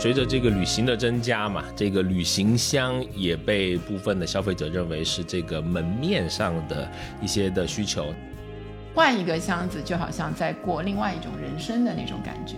随着这个旅行的增加嘛，这个旅行箱也被部分的消费者认为是这个门面上的一些的需求。换一个箱子，就好像在过另外一种人生的那种感觉。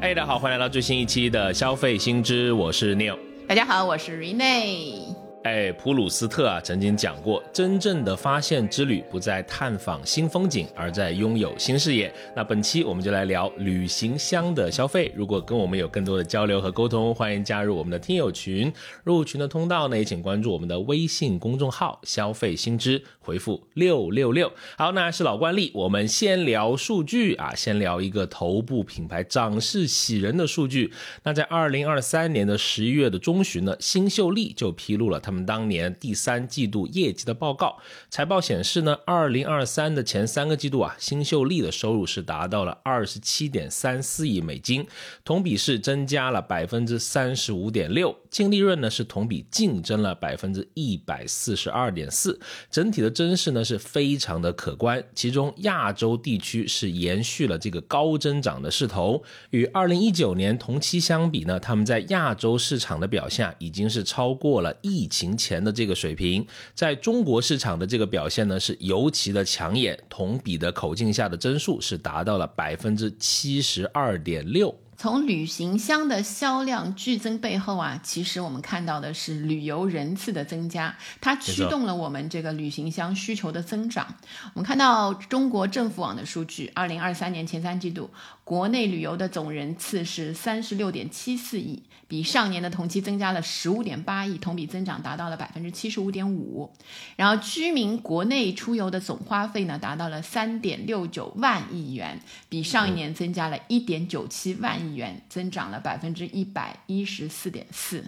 哎，大家好，欢迎来到最新一期的消费新知，我是 Neil。大家好，我是 Rene。哎，普鲁斯特啊曾经讲过，真正的发现之旅不在探访新风景，而在拥有新视野。那本期我们就来聊旅行箱的消费。如果跟我们有更多的交流和沟通，欢迎加入我们的听友群。入群的通道呢，也请关注我们的微信公众号“消费新知”，回复六六六。好，那是老惯例，我们先聊数据啊，先聊一个头部品牌涨势喜人的数据。那在二零二三年的十一月的中旬呢，新秀丽就披露了他们。当年第三季度业绩的报告，财报显示呢，二零二三的前三个季度啊，新秀丽的收入是达到了二十七点三四亿美金，同比是增加了百分之三十五点六，净利润呢是同比净增了百分之一百四十二点四，整体的增势呢是非常的可观，其中亚洲地区是延续了这个高增长的势头，与二零一九年同期相比呢，他们在亚洲市场的表现已经是超过了疫情。前的这个水平，在中国市场的这个表现呢，是尤其的抢眼，同比的口径下的增速是达到了百分之七十二点六。从旅行箱的销量剧增背后啊，其实我们看到的是旅游人次的增加，它驱动了我们这个旅行箱需求的增长。我们看到中国政府网的数据，二零二三年前三季度，国内旅游的总人次是三十六点七四亿，比上年的同期增加了十五点八亿，同比增长达到了百分之七十五点五。然后居民国内出游的总花费呢，达到了三点六九万亿元，比上一年增加了一点九七万。亿元增长了百分之一百一十四点四。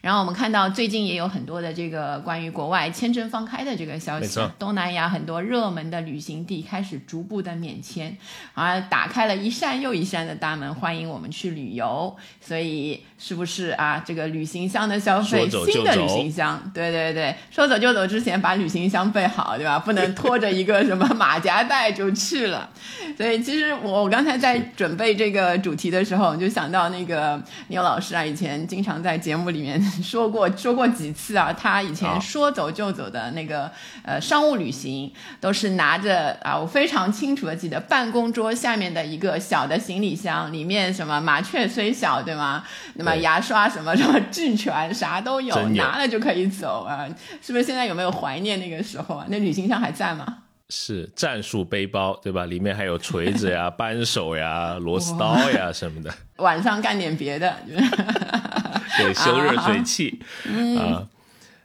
然后我们看到最近也有很多的这个关于国外签证放开的这个消息，东南亚很多热门的旅行地开始逐步的免签，而，打开了一扇又一扇的大门，欢迎我们去旅游。所以是不是啊？这个旅行箱的消费，新的旅行箱，对对对，说走就走之前把旅行箱备好，对吧？不能拖着一个什么马夹袋就去了。所以其实我我刚才在准备这个主题的时候，就想到那个牛老师啊，以前经常在节目里面。说过说过几次啊？他以前说走就走的那个呃商务旅行，都是拿着啊，我非常清楚的记得，办公桌下面的一个小的行李箱，里面什么麻雀虽小，对吗？那么牙刷什么什么俱全，啥都有，拿了就可以走啊！是不是现在有没有怀念那个时候啊？那旅行箱还在吗？是战术背包，对吧？里面还有锤子呀、扳手呀、螺丝刀呀什么的。晚上干点别的。对，修热水器啊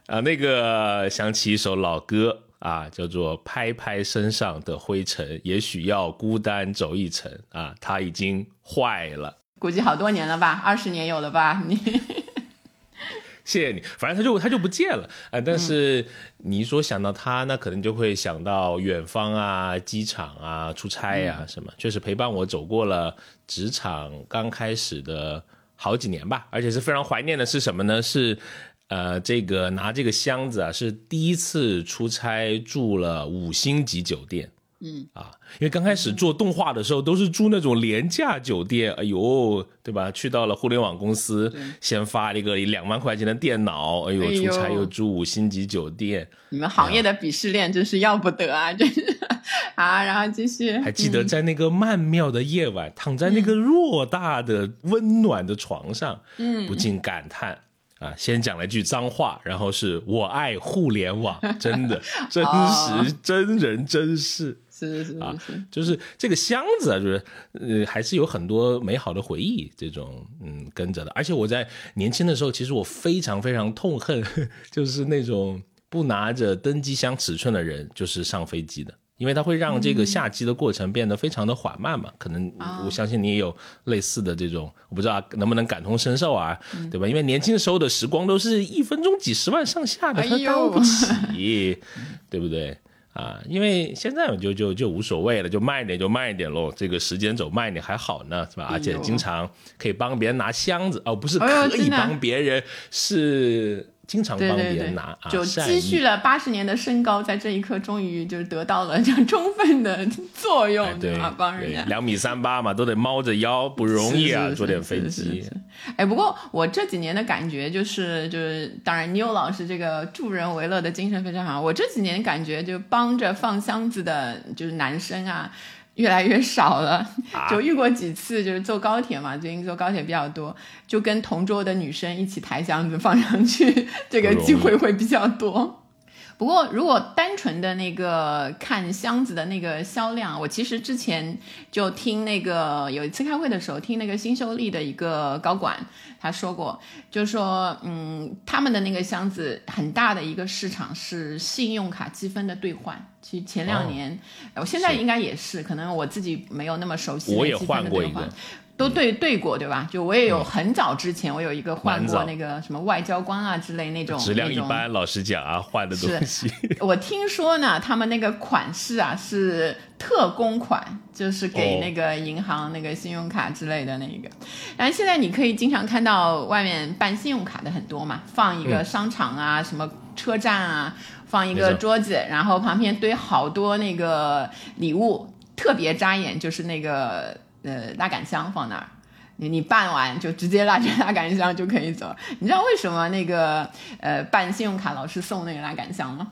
啊，那个想起一首老歌啊，叫做《拍拍身上的灰尘》，也许要孤单走一程啊，它已经坏了，估计好多年了吧，二十年有了吧？你，谢谢你，反正他就他就不见了啊。但是你一说想到他，那可能就会想到远方啊、机场啊、出差啊什么，确实陪伴我走过了职场刚开始的。好几年吧，而且是非常怀念的是什么呢？是，呃，这个拿这个箱子啊，是第一次出差住了五星级酒店。嗯啊，因为刚开始做动画的时候都是住那种廉价酒店，哎呦，对吧？去到了互联网公司，先发了一个两万块钱的电脑，哎呦，出差又住五星级酒店。你们行业的鄙视链真是要不得啊！真是啊，然后继续。还记得在那个曼妙的夜晚，躺在那个偌大的温暖的床上，嗯，不禁感叹啊，先讲了一句脏话，然后是我爱互联网，真的 真实真人真事。是是是啊，就是这个箱子啊，就是呃，还是有很多美好的回忆，这种嗯跟着的。而且我在年轻的时候，其实我非常非常痛恨，就是那种不拿着登机箱尺寸的人，就是上飞机的，因为它会让这个下机的过程变得非常的缓慢嘛。可能我相信你也有类似的这种，我不知道能不能感同身受啊，对吧？因为年轻时候的时光都是一分钟几十万上下的，他当不起，对不对？啊，因为现在就就就无所谓了，就慢一点就慢一点喽。这个时间走慢一点还好呢，是吧？而且经常可以帮别人拿箱子哦，不是可以帮别人，是经常帮别人拿，就积蓄了八十年的身高，在这一刻终于就是得到了这样充分的作用，对吧？帮人家两米三八嘛，都得猫着腰，不容易啊，坐点飞机。哎，不过我这几年的感觉就是，就是当然，妞老师这个助人为乐的精神非常好。我这几年感觉就帮着放箱子的，就是男生啊。越来越少了，就遇过几次，就是坐高铁嘛，最近坐高铁比较多，就跟同桌的女生一起抬箱子放上去，这个机会会比较多。不过，如果单纯的那个看箱子的那个销量，我其实之前就听那个有一次开会的时候，听那个新秀丽的一个高管他说过，就是说，嗯，他们的那个箱子很大的一个市场是信用卡积分的兑换。其实前两年，我现在应该也是，可能我自己没有那么熟悉我也换过一个。都对对过对吧？就我也有很早之前，我有一个换过那个什么外交官啊之类那种质量一般，老实讲啊，换的东西。我听说呢，他们那个款式啊是特供款，就是给那个银行那个信用卡之类的那个。然后现在你可以经常看到外面办信用卡的很多嘛，放一个商场啊，什么车站啊，放一个桌子，然后旁边堆好多那个礼物，特别扎眼，就是那个。呃，拉杆箱放那儿，你你办完就直接拉着拉杆箱就可以走。你知道为什么那个呃办信用卡老是送那个拉杆箱吗？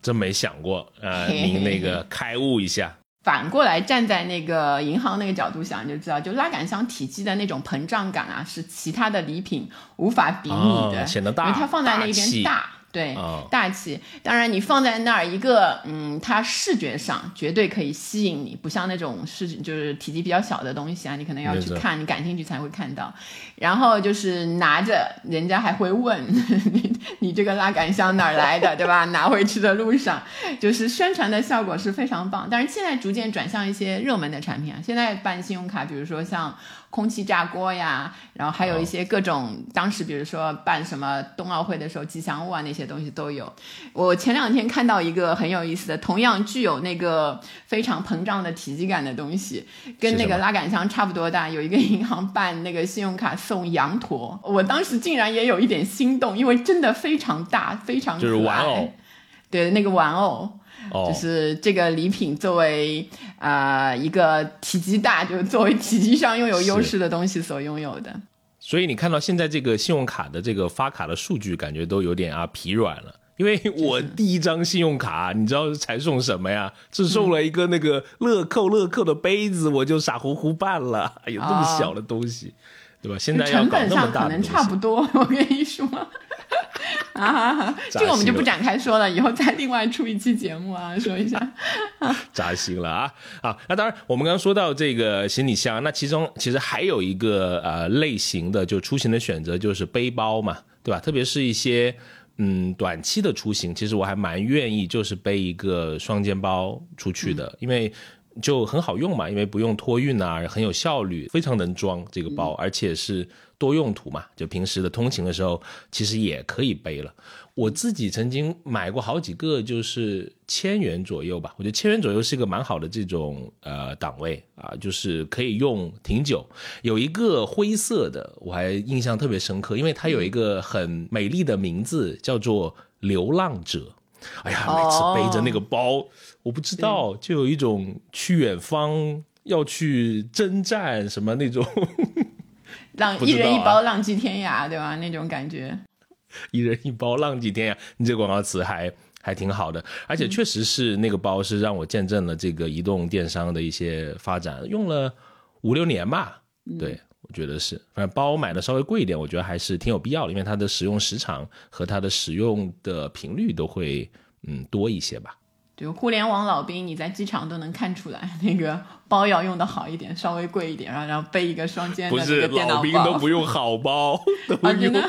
真没想过，呃，您那个开悟一下。反过来站在那个银行那个角度想，你就知道，就拉杆箱体积的那种膨胀感啊，是其他的礼品无法比拟的，显得大，因为它放在那边大。对，大气。当然，你放在那儿一个，嗯，它视觉上绝对可以吸引你，不像那种是就是体积比较小的东西啊，你可能要去看，你感兴趣才会看到。然后就是拿着，人家还会问 你，你这个拉杆箱哪儿来的，对吧？拿回去的路上，就是宣传的效果是非常棒。但是现在逐渐转向一些热门的产品啊，现在办信用卡，比如说像。空气炸锅呀，然后还有一些各种当时，比如说办什么冬奥会的时候吉祥物啊，那些东西都有。我前两天看到一个很有意思的，同样具有那个非常膨胀的体积感的东西，跟那个拉杆箱差不多大。有一个银行办那个信用卡送羊驼，我当时竟然也有一点心动，因为真的非常大，非常就是玩偶，对那个玩偶。就是这个礼品作为啊一个体积大，就作为体积上拥有优势的东西所拥有的。所以你看到现在这个信用卡的这个发卡的数据，感觉都有点啊疲软了。因为我第一张信用卡，你知道才送什么呀？只送了一个那个乐扣乐扣的杯子，我就傻乎乎办了。有这么小的东西，对吧？现在成本上可能差不多，我跟你说。啊，这个我们就不展开说了，以后再另外出一期节目啊，说一下。扎心了啊！好，那当然，我们刚刚说到这个行李箱，那其中其实还有一个呃类型的，就出行的选择就是背包嘛，对吧？特别是一些嗯短期的出行，其实我还蛮愿意就是背一个双肩包出去的，因为就很好用嘛，因为不用托运啊，很有效率，非常能装这个包，而且是。多用途嘛，就平时的通勤的时候，其实也可以背了。我自己曾经买过好几个，就是千元左右吧。我觉得千元左右是一个蛮好的这种呃档位啊，就是可以用挺久。有一个灰色的，我还印象特别深刻，因为它有一个很美丽的名字，叫做流浪者。哎呀，每次背着那个包，我不知道，就有一种去远方要去征战什么那种。浪一人一包，浪迹天涯，对吧？那种感觉。一人一包，浪迹天涯。你这广告词还还挺好的，而且确实是那个包是让我见证了这个移动电商的一些发展，用了五六年吧。对，我觉得是。反正包买的稍微贵一点，我觉得还是挺有必要的，因为它的使用时长和它的使用的频率都会嗯多一些吧。就互联网老兵，你在机场都能看出来，那个包要用的好一点，稍微贵一点，然后然后背一个双肩的那个电脑包。不是老兵都不用好包，都用。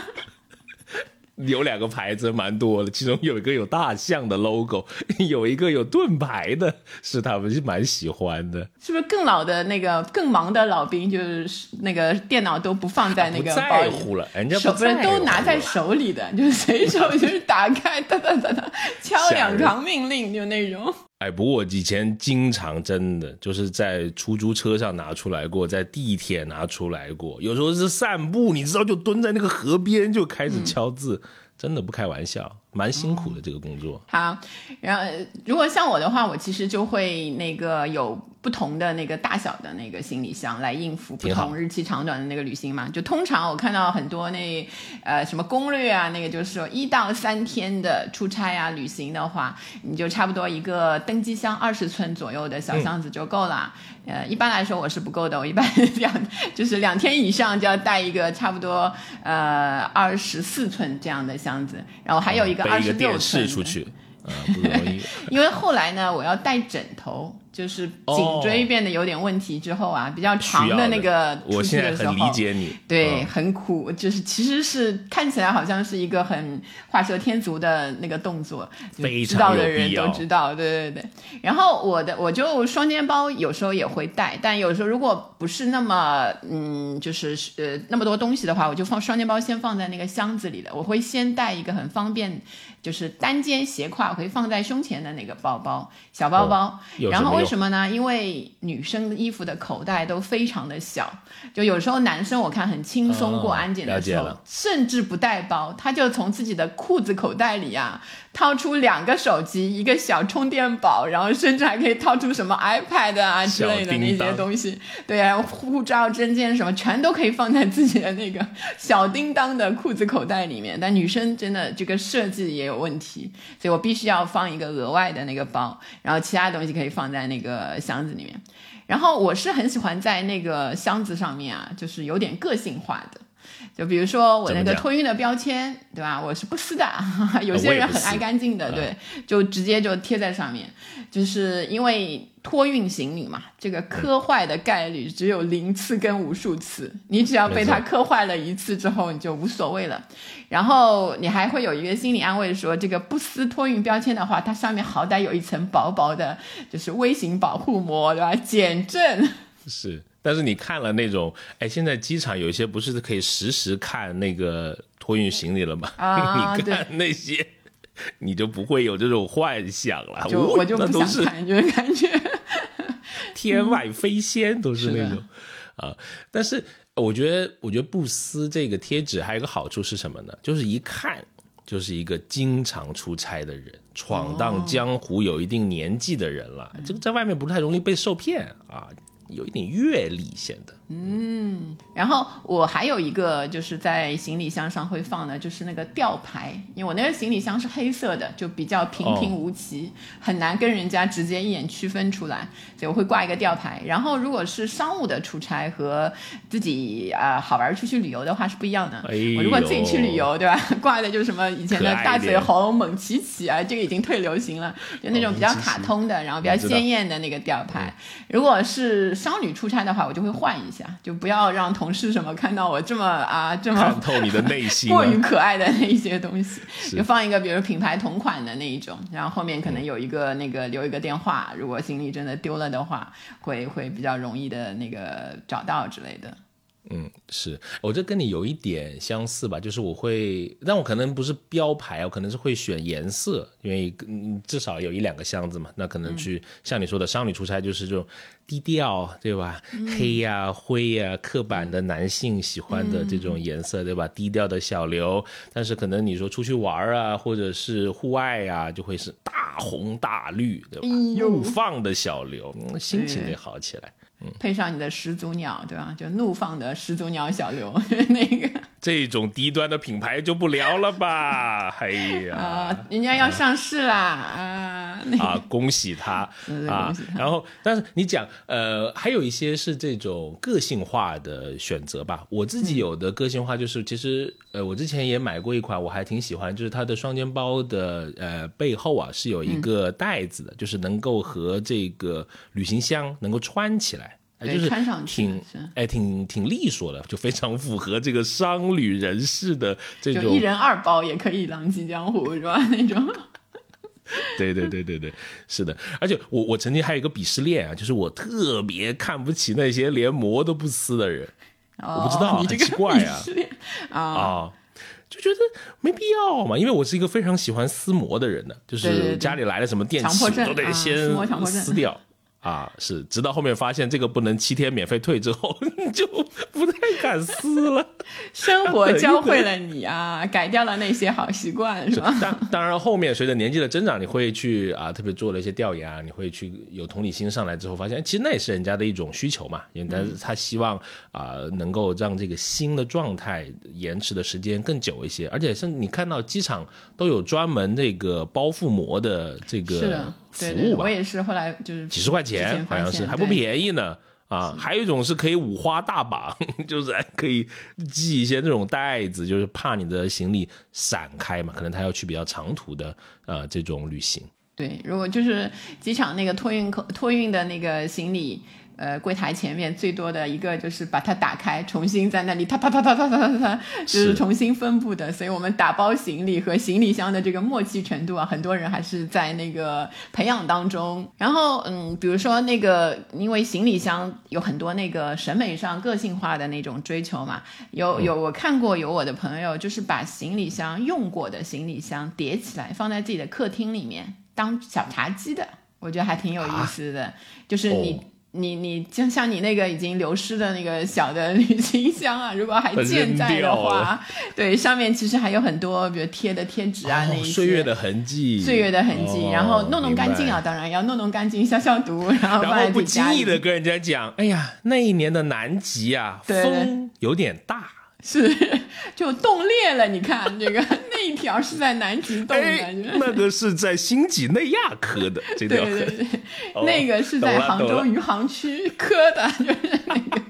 有两个牌子蛮多的，其中有一个有大象的 logo，有一个有盾牌的，是他们是蛮喜欢的。是不是更老的那个更忙的老兵，就是那个电脑都不放在那个包里了，人家不是都拿在手里的，就是随手就是打开哒哒哒哒敲两行命令就那种。哎，不过我以前经常真的就是在出租车上拿出来过，在地铁拿出来过，有时候是散步，你知道，就蹲在那个河边就开始敲字。真的不开玩笑，蛮辛苦的这个工作。好，然后如果像我的话，我其实就会那个有不同的那个大小的那个行李箱来应付不同日期长短的那个旅行嘛。就通常我看到很多那呃什么攻略啊，那个就是说一到三天的出差啊旅行的话，你就差不多一个登机箱二十寸左右的小箱子就够了。呃，一般来说我是不够的，我一般 两就是两天以上就要带一个差不多呃二十四寸这样的箱子，然后还有一个二十六电寸出去，啊、不容易。因为后来呢，我要带枕头，就是颈椎变得有点问题之后啊，比较长的那个出我去的时候，现在很理解你。对，嗯很苦，就是其实是看起来好像是一个很画蛇添足的那个动作，知道的人都知道，对对对。然后我的我就双肩包有时候也会带，但有时候如果不是那么嗯，就是呃那么多东西的话，我就放双肩包先放在那个箱子里的，我会先带一个很方便，就是单肩斜挎，我可以放在胸前的那个包包，小包包。然后为什么呢？因为女生衣服的口袋都非常的小，就有时候男生我看很轻松过哦安检的时候，甚至不带包，他就从自己的裤子口袋里啊掏出两个手机，一个小充电宝，然后甚至还可以掏出什么 iPad 啊之类的那些东西，对啊，护照、证件什么全都可以放在自己的那个小叮当的裤子口袋里面。但女生真的这个设计也有问题，所以我必须要放一个额外的那个包，然后其他东西可以放在那个箱子里面。然后我是很喜欢在那个箱子上面啊，就是有点个性化的。就比如说我那个托运的标签，对吧？我是不撕的，有些人很爱干净的，嗯对，就直接就贴在上面。就是因为托运行李嘛，这个磕坏的概率只有零次跟无数次，你只要被它磕坏了一次之后，你就无所谓了。然后你还会有一个心理安慰说，这个不撕托运标签的话，它上面好歹有一层薄薄的，就是微型保护膜，对吧？减震。是，但是你看了那种，哎，现在机场有一些不是可以实时看那个托运行李了吗？啊 你看那些，你就不会有这种幻想了。就哦我就都是想看，就是感觉天外飞仙，都是那种啊。但是我觉得，我觉得不撕这个贴纸还有一个好处是什么呢？就是一看就是一个经常出差的人，闯荡江湖有一定年纪的人了。这个在外面不太容易被受骗啊，有一点阅历显得。然后我还有一个就是在行李箱上会放的，就是那个吊牌，因为我那个行李箱是黑色的，就比较平平无奇，很难跟人家直接一眼区分出来，所以我会挂一个吊牌。然后如果是商务的出差和自己啊、呃好玩出去旅游的话是不一样的。哎我如果自己去旅游，对吧？挂的就是什么以前的大嘴猴、猛奇奇啊，这个已经退流行了，就那种比较卡通的，然后比较鲜艳的那个吊牌。如果是商旅出差的话，我就会换一下，就不要让同事什么看到我这么啊这么看透你的内心 过于啊！可爱的那一些东西，就放一个比如品牌同款的那一种，然后后面可能有一个那个留一个电话，如果行李真的丢了的话，会会比较容易的那个找到之类的。嗯，是我这跟你有一点相似吧，就是我会，但我可能不是标牌，我可能是会选颜色，因为嗯至少有一两个箱子嘛，那可能去、像你说的商旅出差就是这种低调，对吧？黑呀、灰呀、刻板的男性喜欢的这种颜色，对吧？低调的小刘，但是可能你说出去玩啊，或者是户外啊，就会是大红大绿，对吧？怒放的小刘，嗯心情得好起来。配上你的始祖鸟，对吧？就怒放的始祖鸟小刘 那个这种低端的品牌就不聊了吧？哎呀，啊，人家要上市啦啊！那个 啊，恭喜他啊然后，但是你讲，呃，还有一些是这种个性化的选择吧。我自嗯己有的个性化就是，其实，呃，我之前也买过一款，我还挺喜欢，就是它的双肩包的呃背后啊是有一个袋子的，就是能够和这个旅行箱能够穿起来。就是穿上去挺哎，挺挺利索的，就非常符合这个商旅人士的这种就一人二包也可以浪迹江湖，是吧？那种。对对对对对，是的，而且我我曾经还有一个鄙视链啊，就是我特别看不起那些连膜都不撕的人我不知道很奇怪啊啊，啊，就觉得没必要嘛，因为我是一个非常喜欢撕膜的人的，就是家里来了什么电器都得啊先撕掉啊，是，直到后面发现这个不能七天免费退之后，就不太敢撕了。生活教会了你啊，改掉了那些好习惯，是吧？当当然，后面随着年纪的增长，你会去啊，特别做了一些调研啊，你会去有同理心上来之后，发现其实那也是人家的一种需求嘛，因为他是他希望啊，能够让这个新的状态延迟的时间更久一些，而且是你看到机场都有专门这个包覆膜的这个。服务吧，我也是后来就是几十块钱，好像是还不便宜呢啊！还有一种是可以五花大绑，就是可以系一些那种带子，就是怕你的行李散开嘛，可能他要去比较长途的呃这种旅行。对，如果就是机场那个托运口托运的那个行李。呃，柜台前面最多的一个就是把它打开，重新在那里啪啪啪啪啪啪啪啪，就是重新分布的。所以，我们打包行李和行李箱的这个默契程度啊，很多人还是在那个培养当中。然后，嗯，比如说那个，因为行李箱有很多那个审美上个性化的那种追求嘛，有有我看过有我的朋友就是把行李箱用过的行李箱叠起来放在自己的客厅里面当小茶几的，我觉得还挺有意思的，就是你。你你就像你那个已经流失的那个小的旅行箱啊，如果还健在的话，对，上面其实还有很多，比如贴的贴纸啊，那一些岁月的痕迹，岁月的痕迹，然后弄弄干净啊，当然要弄弄干净，消消毒，然后然后不经意的跟人家讲，哎呀，那一年的南极啊，风有点大。是，就冻裂了。你看这个那一条是在南极冻的，那个是在新几内亚磕的。这条对对对，那个是在杭州余杭区磕的，就是那个。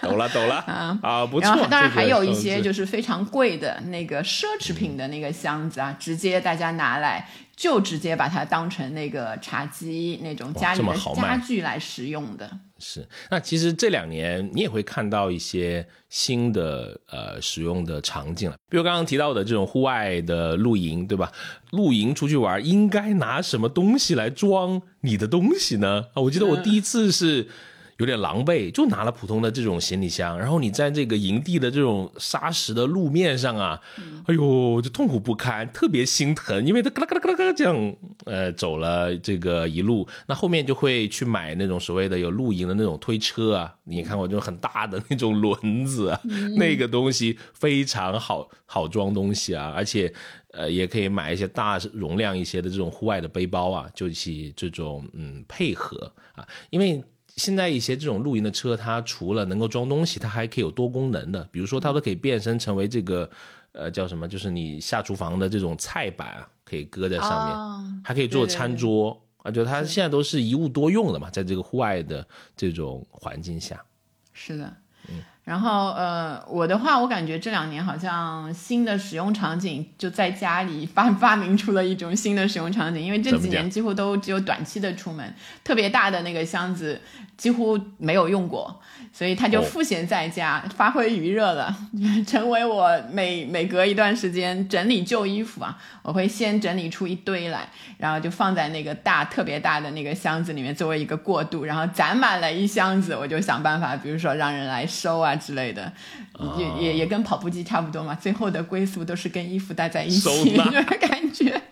懂了懂了啊啊，不错。然后当然还有一些就是非常贵的那个奢侈品的那个箱子啊，直接大家拿来就直接把它当成那个茶几那种家里的家具来使用的。是，那其实这两年你也会看到一些新的呃使用的场景了，比如刚刚提到的这种户外的露营，对吧？露营出去玩应该拿什么东西来装你的东西呢？啊，我记得我第一次是。有点狼狈，就拿了普通的这种行李箱，然后你在这个营地的这种沙石的路面上啊，哎呦，就痛苦不堪，特别心疼，因为他嘎啦嘎啦嘎啦这样，呃，走了这个一路，那后面就会去买那种所谓的有露营的那种推车啊，你看过这种很大的那种轮子啊，那个东西非常好好装东西啊，而且呃也可以买一些大容量一些的这种户外的背包啊，就起这种嗯配合啊，因为。现在一些这种露营的车，它除了能够装东西，它还可以有多功能的，比如说它都可以变身成为这个，呃，叫什么？就是你下厨房的这种菜板，可以搁在上面，还可以做餐桌啊，就它现在都是一物多用的嘛，在这个户外的这种环境下。是的。然后，呃，我的话，我感觉这两年好像新的使用场景就在家里发发明出了一种新的使用场景，因为这几年几乎都只有短期的出门，特别大的那个箱子几乎没有用过。所以它就赋闲在家，发挥余热了，成为我每每隔一段时间整理旧衣服啊，我会先整理出一堆来，然后就放在那个大特别大的那个箱子里面作为一个过渡，然后攒满了一箱子，我就想办法，比如说让人来收啊之类的，也也也跟跑步机差不多嘛，最后的归宿都是跟衣服待在一起，感觉。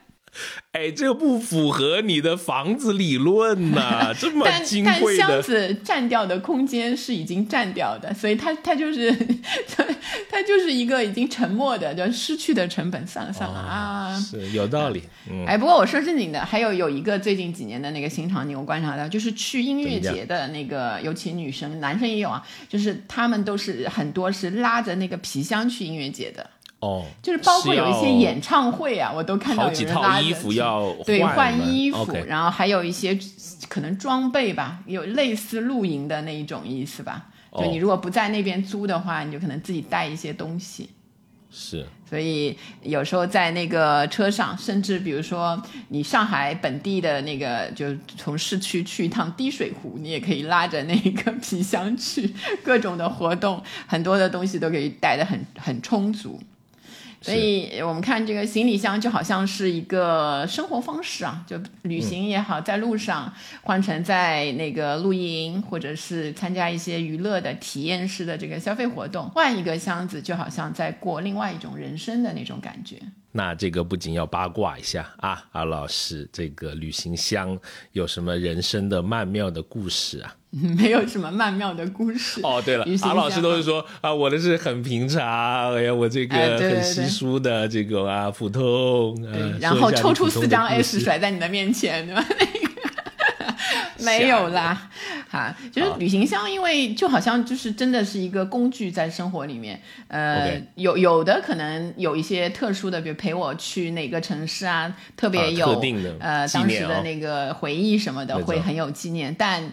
哎，这不符合你的房子理论呐！这么金贵的箱子占掉的空间是已经占掉的，所以它它就是它它就是一个已经沉默的，就失去的成本。算了算了啊，是有道理。哎，不过我说正经的，还有有一个最近几年的那个新场景，我观察到就是去音乐节的那个，尤其女生、男生也有啊，就是他们都是很多是拉着那个皮箱去音乐节的。哦，就是包括有一些演唱会啊，我都看到有人拉着，对，换衣服，然后还有一些可能装备吧，有类似露营的那一种意思吧。就你如果不在那边租的话，你就可能自己带一些东西。是，所以有时候在那个车上，甚至比如说你上海本地的那个，就从市区去一趟滴水湖，你也可以拉着那个皮箱去，各种的活动，很多的东西都可以带的很很充足。所以我们看这个行李箱就好像是一个生活方式啊，就旅行也好，在路上换成在那个露营，或者是参加一些娱乐的体验式的这个消费活动，换一个箱子就好像在过另外一种人生的那种感觉。那这个不仅要八卦一下啊，阿老师，这个旅行箱有什么人生的曼妙的故事啊？没有什么曼妙的故事。哦，对了阿老师箱都是说啊，我的是很平常，哎呀，我这个很稀疏的这个啊，普通，呃对，然后抽出四张 S 水。甩在你的面前，对吧？那个没有啦，哈，就是旅行箱，因为就好像就是真的是一个工具在生活里面，呃有有的可能有一些特殊的，比如陪我去哪个城市啊，特别啊有、呃当时的那个回忆什么的，会很有纪念，但。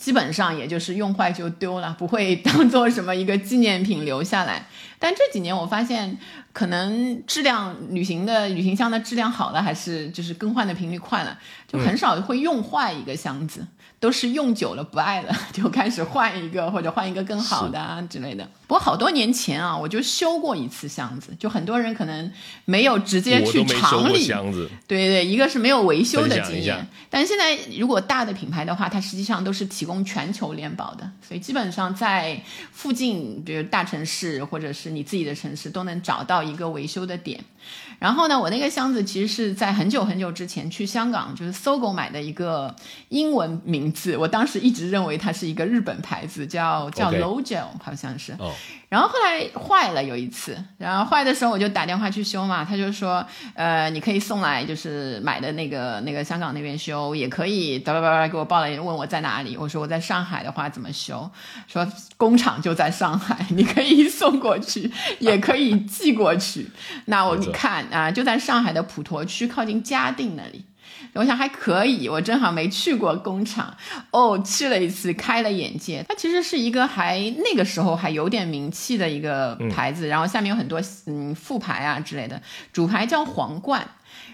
基本上也就是用坏就丢了，不会当做什么一个纪念品留下来。但这几年我发现，可能质量旅行的旅行箱的质量好了，还是就是更换的频率快了，就很少会用坏一个箱子，都是用久了不爱了，就开始换一个或者换一个更好的啊之类的。不过好多年前啊，我就修过一次箱子，就很多人可能没有直接去厂里箱子，对对，一个是没有维修的经验，但是现在如果大的品牌的话，它实际上都是提供全球联保的，所以基本上在附近，比如大城市或者是你自己的城市，都能找到一个维修的点。然后呢，我那个箱子其实是在很久很久之前去香港，就是搜狗买的一个英文名字，我当时一直认为它是一个日本牌子，叫叫 OK Logel，好像是。哦，然后后来坏了有一次，然后坏的时候我就打电话去修嘛，他就说，呃，你可以送来，就是买的那个那个香港那边修，也可以叭叭叭叭给我报了，问我在哪里，我说我在上海的话怎么修，说工厂就在上海，你可以送过去，也可以寄过去。那我没错你看啊、就在上海的普陀区靠近嘉定那里。我想还可以，我正好没去过工厂，哦，去了一次，开了眼界。它其实是一个还那个时候还有点名气的一个牌子，然后下面有很多嗯副牌啊之类的，主牌叫皇冠。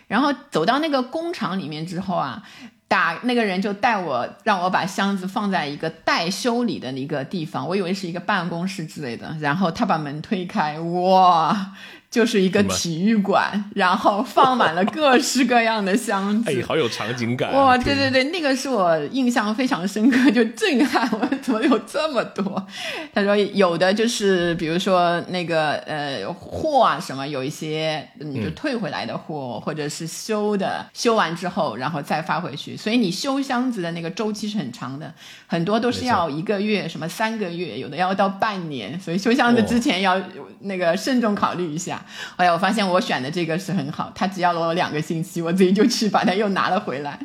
然后走到那个工厂里面之后啊，打那个人就带我让我把箱子放在一个待修理的一个地方，我以为是一个办公室之类的，然后他把门推开，哇，就是一个体育馆，然后放满了各式各样的箱子。哎，好有场景感啊。哇，对对对，那个是我印象非常深刻，就震撼我怎么有这么多？他说有的就是比如说那个呃货啊什么，有一些你就退回来的货，或者是修的，修完之后然后再发回去，所以你修箱子的那个周期是很长的，很多都是要一个月，什么三个月，有的要到半年，所以修箱子之前要那个慎重考虑一下。哎呀，我发现我选的这个是很好，他只要了我两个星期，我自己就去把它又拿了回来，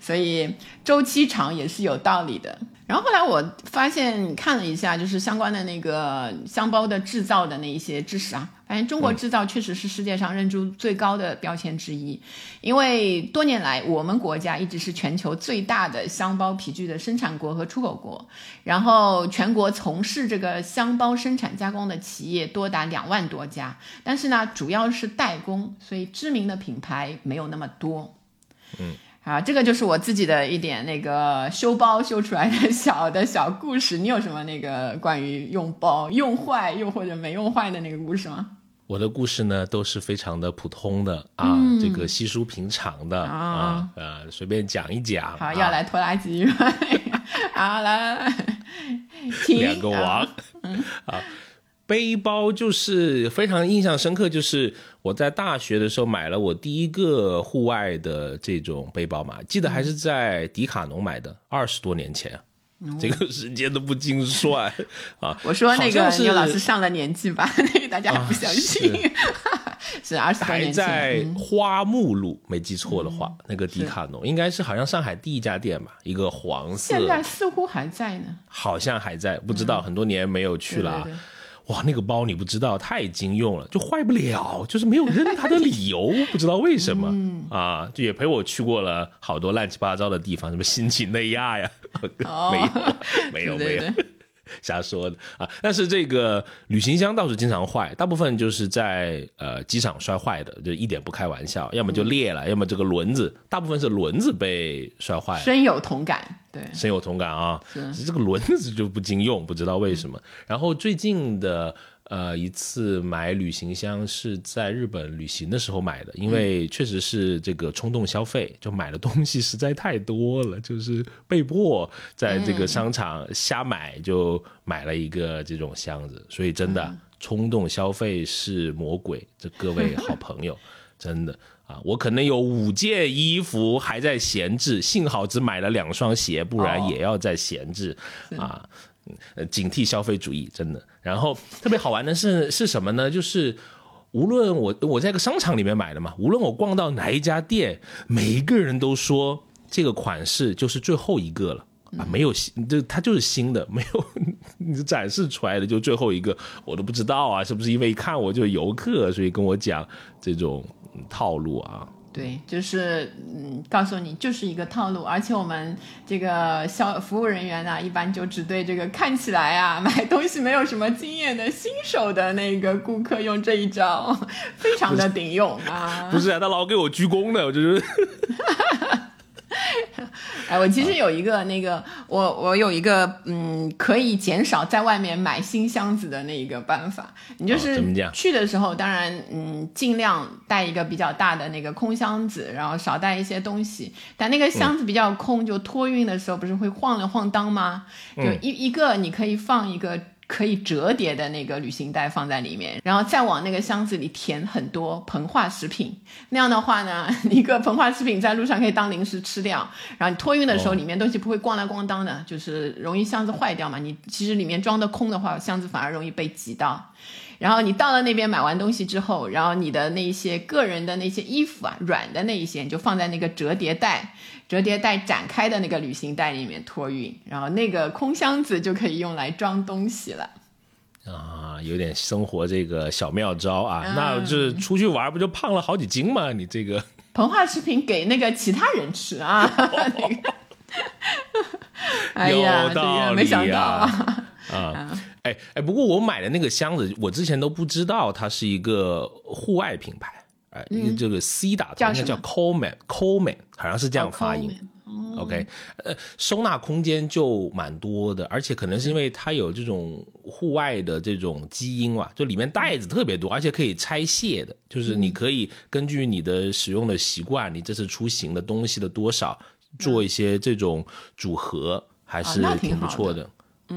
所以周期长也是有道理的。然后后来我发现看了一下，就是相关的那个箱包的制造的那一些知识啊，发现中国制造确实是世界上认知最高的标签之一，因为多年来我们国家一直是全球最大的箱包皮具的生产国和出口国，然后全国从事这个箱包生产加工的企业多达两万多家，但是呢，主要是代工，所以知名的品牌没有那么多。嗯。啊，这个就是我自己的一点那个修包修出来的小的小故事。你有什么那个关于用包用坏又或者没用坏的那个故事吗？我的故事呢都是非常的普通的啊，嗯这个稀疏平常的啊，呃，随便讲一讲。好，啊要来拖拉机。好来，停两个王 啊。背包就是非常印象深刻，就是我在大学的时候买了我第一个户外的这种背包嘛，记得还是在迪卡侬买的，二十多年前啊，这个时间都不经算 啊。我说那个牛老师上了年纪吧，那个大家还不相信，是二十多还年前。在嗯花木路，没记错的话，那个迪卡侬应该是好像上海第一家店吧，一个黄色，现在似乎还在呢。好像还在，不知道、很多年没有去了啊。对对对哇，那个包你不知道，太经用了，就坏不了，就是没有扔它的理由，不知道为什么、嗯啊，就也陪我去过了好多乱七八糟的地方，什么新几内亚呀，哦没有，没有，对对没有。瞎说的啊！但是这个旅行箱倒是经常坏，大部分就是在呃机场摔坏的，就一点不开玩笑，要么就裂了，要么这个轮子，大部分是轮子被摔坏了。深有同感。对，深有同感啊！这个轮子就不经用，不知道为什么。然后最近的呃一次买旅行箱是在日本旅行的时候买的，因为确实是这个冲动消费，就买的东西实在太多了，就是被迫在这个商场瞎买，就买了一个这种箱子。所以真的冲动消费是魔鬼，这各位好朋友。真的啊，我可能有五件衣服还在闲置，幸好只买了两双鞋，不然也要再闲置啊。警惕消费主义，真的。然后特别好玩的是是什么呢？就是无论我我在个商场里面买的嘛，无论我逛到哪一家店，每一个人都说这个款式就是最后一个了啊，没有新，就它就是新的，没有 你展示出来的就最后一个，我都不知道啊，是不是因为一看我就游客，所以跟我讲这种套路啊？对，就是嗯，告诉你就是一个套路，而且我们这个销服务人员呢，一般就只对这个看起来啊 买东西没有什么经验的新手的那个顾客用这一招，非常的顶用啊。不是啊，他老给我鞠躬的，我就是。哎，我其实有一个那个，我我有一个嗯，可以减少在外面买新箱子的那一个办法。你就是去的时候，当然嗯，尽量带一个比较大的那个空箱子，然后少带一些东西。但那个箱子比较空，就托运的时候不是会晃了晃荡吗？就一一个你可以放一个。可以折叠的那个旅行袋放在里面，然后再往那个箱子里填很多膨化食品。那样的话呢，一个膨化食品在路上可以当零食吃掉。然后你托运的时候，里面东西不会咣啷咣当的，就是容易箱子坏掉嘛。你其实里面装的空的话，箱子反而容易被挤到。然后你到了那边买完东西之后，然后你的那些个人的那些衣服啊，软的那一些，你就放在那个折叠袋、折叠袋展开的那个旅行袋里面托运，然后那个空箱子就可以用来装东西了。啊，有点生活这个小妙招啊，那就是出去玩不就胖了好几斤吗？你这个膨化食品给那个其他人吃啊？那个，哎呀，这个没想到啊。啊，哎哎，不过我买的那个箱子，我之前都不知道它是一个户外品牌，哎，这个 C 打头，应该叫 Coleman，Coleman，好像是这样发音。OK，呃，收纳空间就蛮多的，而且可能是因为它有这种户外的这种基因嘛，就里面袋子特别多，而且可以拆卸的，就是你可以根据你的使用的习惯，你这次出行的东西的多少，做一些这种组合，还是挺不错的。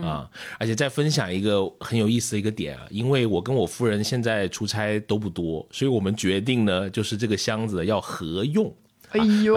啊，而且再分享一个很有意思的一个点啊，因为我跟我夫人现在出差都不多，所以我们决定呢，就是这个箱子要合用。哎呦，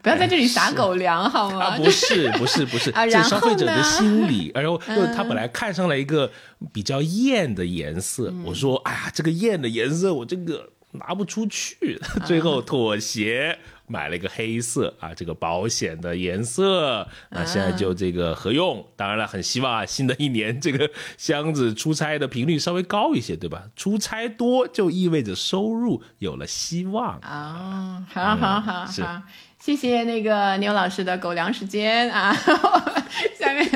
不要在这里撒 狗粮好吗？啊，不是，不是，不是，这消费者的心理。然后，就他本来看上了一个比较艳的颜色，我说，哎呀，这个艳的颜色我这个拿不出去，最后妥协。买了一个黑色啊，这个保险的颜色，那现在就这个合用。当然了，很希望啊，新的一年这个箱子出差的频率稍微高一些，对吧？出差多就意味着收入有了希望啊。好好好好，谢谢那个牛老师的狗粮时间啊，下面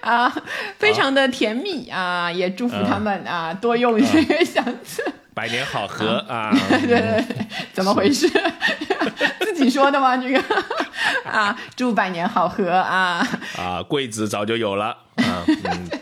啊，非常的甜蜜啊，也祝福他们啊多用这个箱子。百年好合啊！对对对，怎么回事？自己说的吗？这个 啊，祝百年好合啊！啊，柜子早就有了啊。嗯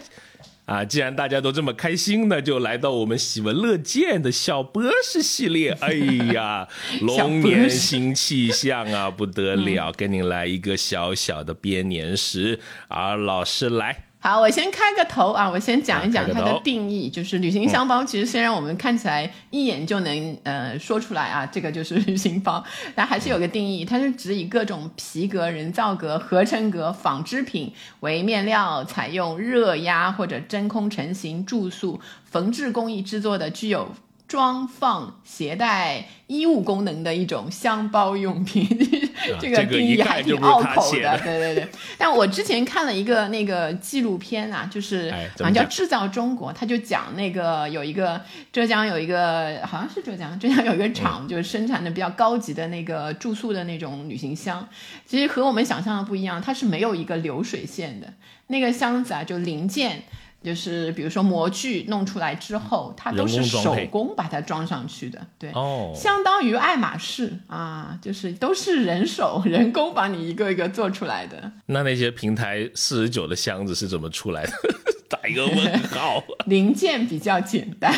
啊，既然大家都这么开心，那就来到我们喜闻乐见的小博士系列。哎呀，龙年新气象啊，不得了！给您来一个小小的编年史啊，老师来。好，我先开个头啊，我先讲一讲它的定义，就是旅行箱包。其实虽然我们看起来一眼就能呃说出来啊，这个就是旅行包，但还是有个定义，它是指以各种皮革、人造革、合成革、纺织品为面料，采用热压或者真空成型注塑缝制工艺制作的，具有。装放、携带衣物功能的一种箱包用品，这个定义还挺拗口的。对对对，但我之前看了一个那个纪录片啊，就是好像叫《制造中国》，他就讲那个有一个浙江有一个好像是浙江，浙江有一个厂，就是生产的比较高级的那个住宿的那种旅行箱。其实和我们想象的不一样，它是没有一个流水线的，那个箱子啊，就零件。就是比如说模具弄出来之后，它都是手工把它装上去的，对，相当于爱马仕啊，就是都是人手 人工把你一个一个做出来的。那那些平台四十九的箱子是怎么出来的？打一个问号。零件比较简单。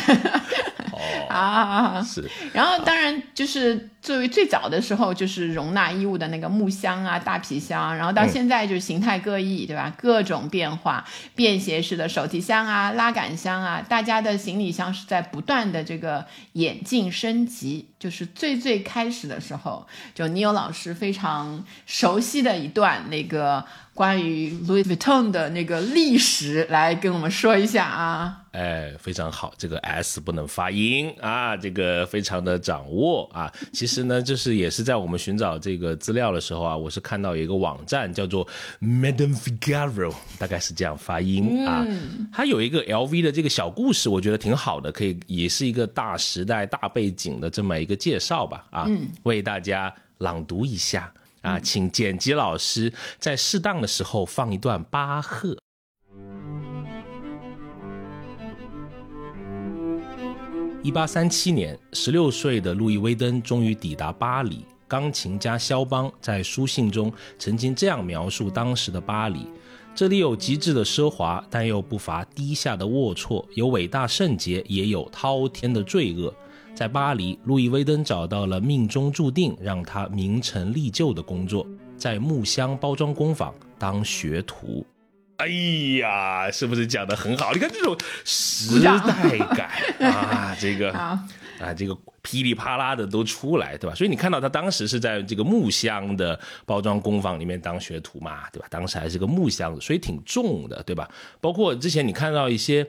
啊，是。然后当然就是作为最早的时候，就是容纳衣物的那个木箱啊、大皮箱，然后到现在就是形态各异，对吧？各种变化，便携式的手提箱啊、拉杆箱啊，大家的行李箱是在不断的这个演进升级。就是最最开始的时候，就尼欧老师非常熟悉的一段那个关于 Louis Vuitton 的那个历史，来跟我们说一下啊。哎，非常好，这个 S 不能发音啊，这个非常的掌握啊。其实呢，就是也是在我们寻找这个资料的时候啊，我是看到有一个网站叫做 Madame Figaro，大概是这样发音啊。它有一个 LV 的这个小故事，我觉得挺好的，可以也是一个大时代、大背景的这么一个介绍吧啊，为大家朗读一下啊，请剪辑老师在适当的时候放一段巴赫。一八三七年，十六岁的路易威登终于抵达巴黎。钢琴家肖邦在书信中曾经这样描述当时的巴黎：这里有极致的奢华，但又不乏低下的龌龊；有伟大圣洁，也有滔天的罪恶。在巴黎，路易威登找到了命中注定让他名成利就的工作，在木箱包装工坊当学徒。哎呀，是不是讲的很好？你看这种时代感啊，这个啊，这个噼里啪啦的都出来，对吧？所以你看到他当时是在这个木箱的包装工坊里面当学徒嘛，对吧？当时还是个木箱子，所以挺重的，对吧？包括之前你看到一些，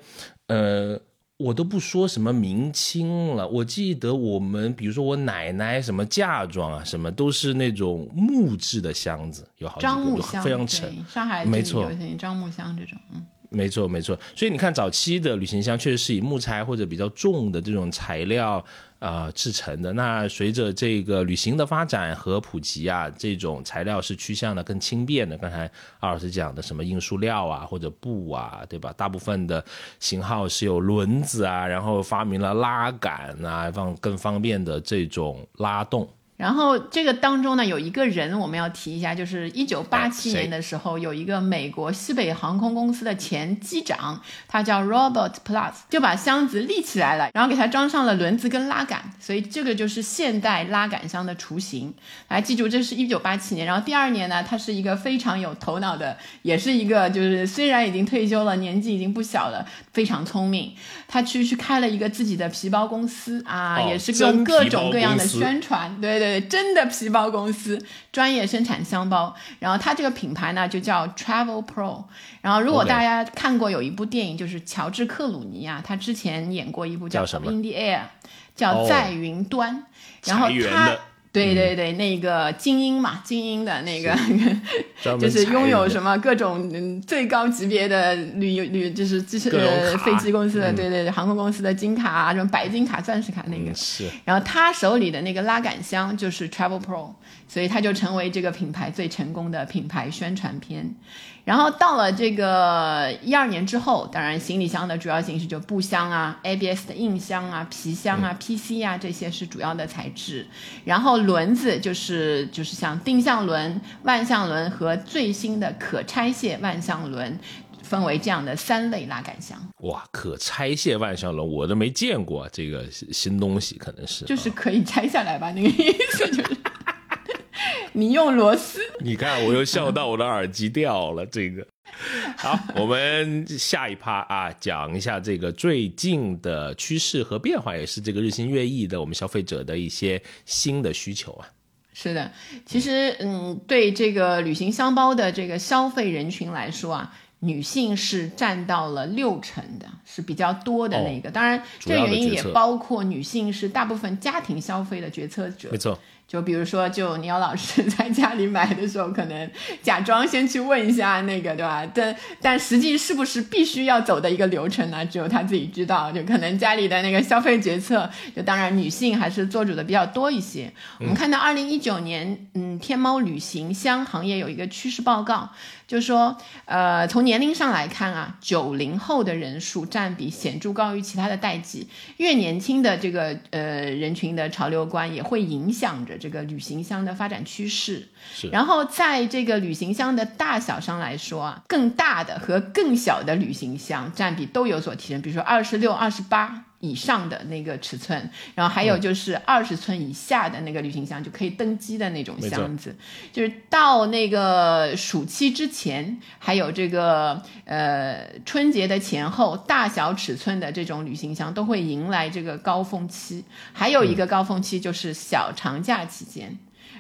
呃。我都不说什么明清了，我记得我们，比如说我奶奶什么嫁妆啊，什么都是那种木质的箱子，有好几个，非常沉。上海没错，张木箱这种，嗯。没错，没错。所以你看，早期的旅行箱确实是以木材或者比较重的这种材料啊制成的。那随着这个旅行的发展和普及啊，这种材料是趋向的更轻便的。刚才二老师讲的什么硬塑料啊，或者布啊，对吧？大部分的型号是有轮子啊，然后发明了拉杆啊，方更方便的这种拉动。然后这个当中呢，有一个人我们要提一下，就是一九八七年的时候，有一个美国西北航空公司的前机长，他叫 Robert Plus，就把箱子立起来了，然后给它装上了轮子跟拉杆，所以这个就是现代拉杆箱的雏形。来记住，这是一九八七年。然后第二年呢，他是一个非常有头脑的，也是一个就是虽然已经退休了，年纪已经不小了，非常聪明。他去去开了一个自己的皮包公司啊，也是用各种各样的宣传，对对。对，真的皮包公司专业生产箱包，然后它这个品牌呢就叫 Travel Pro。然后如果大家看过有一部电影，就是乔治克鲁尼啊，他之前演过一部叫什么《In the Air》，叫在云端。然后他。对对对，那个精英嘛，精英的那个，就是拥有什么各种最高级别的旅游旅，就是就是呃飞机公司的，对对对，航空公司的金卡啊，什么白金卡、钻石卡那个。是。然后他手里的那个拉杆箱就是 Travel Pro，所以他就成为这个品牌最成功的品牌宣传片。然后到了这个一二年之后，当然行李箱的主要形式就布箱啊、ABS 的硬箱啊、皮箱啊、PC 啊这些是主要的材质。然后轮子就是就是像定向轮、万向轮和最新的可拆卸万向轮，分为这样的三类拉杆箱。哇，可拆卸万向轮我都没见过这个新东西，可能是就是可以拆下来吧？那个意思就是。你用螺丝？你看，我又笑到我的耳机掉了。这个 好，我们下一趴啊，讲一下这个最近的趋势和变化，也是这个日新月异的我们消费者的一些新的需求啊。是的，其实嗯，对这个旅行箱包的这个消费人群来说啊，女性是占到了六成的，是比较多的那个。当然，这个原因也包括女性是大部分家庭消费的决策者。没错。就比如说，就你要老师 在家里买的时候，可能假装先去问一下那个，对吧？但但实际是不是必须要走的一个流程呢？只有他自己知道。就可能家里的那个消费决策，就当然女性还是做主的比较多一些。我们看到二零一九年，嗯，天猫旅行箱行业有一个趋势报告。就是说，呃，从年龄上来看啊，九零后的人数占比显著高于其他的代际。越年轻的这个呃人群的潮流观也会影响着这个旅行箱的发展趋势。是。然后在这个旅行箱的大小上来说啊，更大的和更小的旅行箱占比都有所提升。比如说二十六、二十八。以上的那个尺寸，然后还有就是二十寸以下的那个旅行箱，就可以登机的那种箱子。就是到那个暑期之前，还有这个呃春节的前后，大小尺寸的这种旅行箱都会迎来这个高峰期。还有一个高峰期就是小长假期间。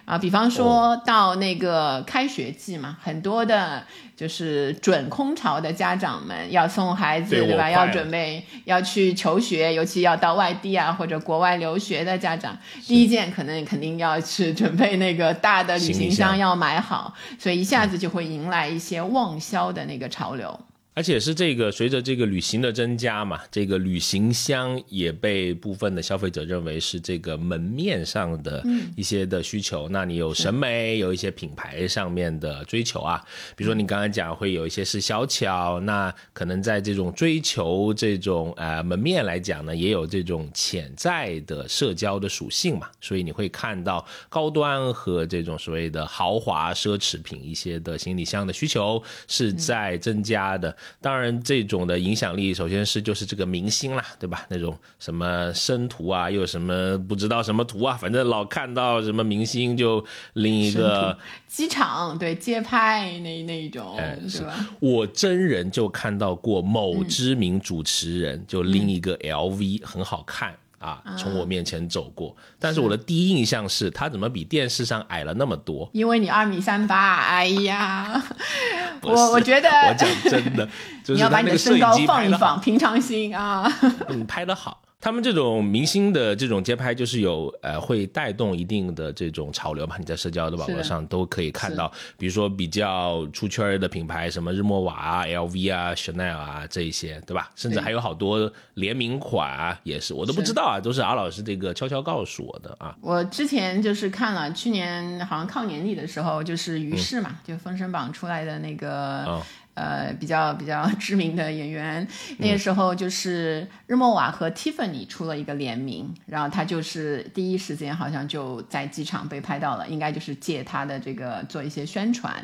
啊，比方说到那个开学季嘛，很多的就是准空巢的家长们要送孩子，对吧？要准备要去求学，尤其要到外地啊或者国外留学的家长，第一件可能肯定要去准备那个大的旅行箱要买好，所以一下子就会迎来一些旺销的那个潮流。而且是这个随着这个旅行的增加嘛，这个旅行箱也被部分的消费者认为是这个门面上的一些的需求。那你有审美，有一些品牌上面的追求啊，比如说你刚刚讲会有一些是小巧，那可能在这种追求这种呃门面来讲呢，也有这种潜在的社交的属性嘛。所以你会看到高端和这种所谓的豪华奢侈品一些的行李箱的需求是在增加的。当然，这种的影响力，首先是就是这个明星啦，对吧？那种什么生图啊，又什么不知道什么图啊，反正老看到什么明星就拎一个机场对街拍那那一种，是吧？我真人就看到过某知名主持人就拎一个 LV，很好看。啊，从我面前走过，但是我的第一印象是他怎么比电视上矮了那么多？因为你二米三八，哎呀，我我觉得我讲真的，你要把你的身高放一放，平常心啊，你，拍的好。他们这种明星的这种街拍，就是有呃会带动一定的这种潮流吧？你在社交的网络上都可以看到，比如说比较出圈的品牌，什么日默瓦啊、LV 啊、Chanel 啊这一些，对吧？甚至还有好多联名款啊，也是我都不知道啊，都是阿老师这个悄悄告诉我的啊。我之前就是看了去年好像靠年底的时候，就是于适嘛，就《封神榜》出来的那个。呃，比较比较 知名的演员，那个时候就是日默瓦和 Tiffany 出了一个联名，然后他就是第一时间好像就在机场被拍到了，应该就是借他的这个做一些宣传，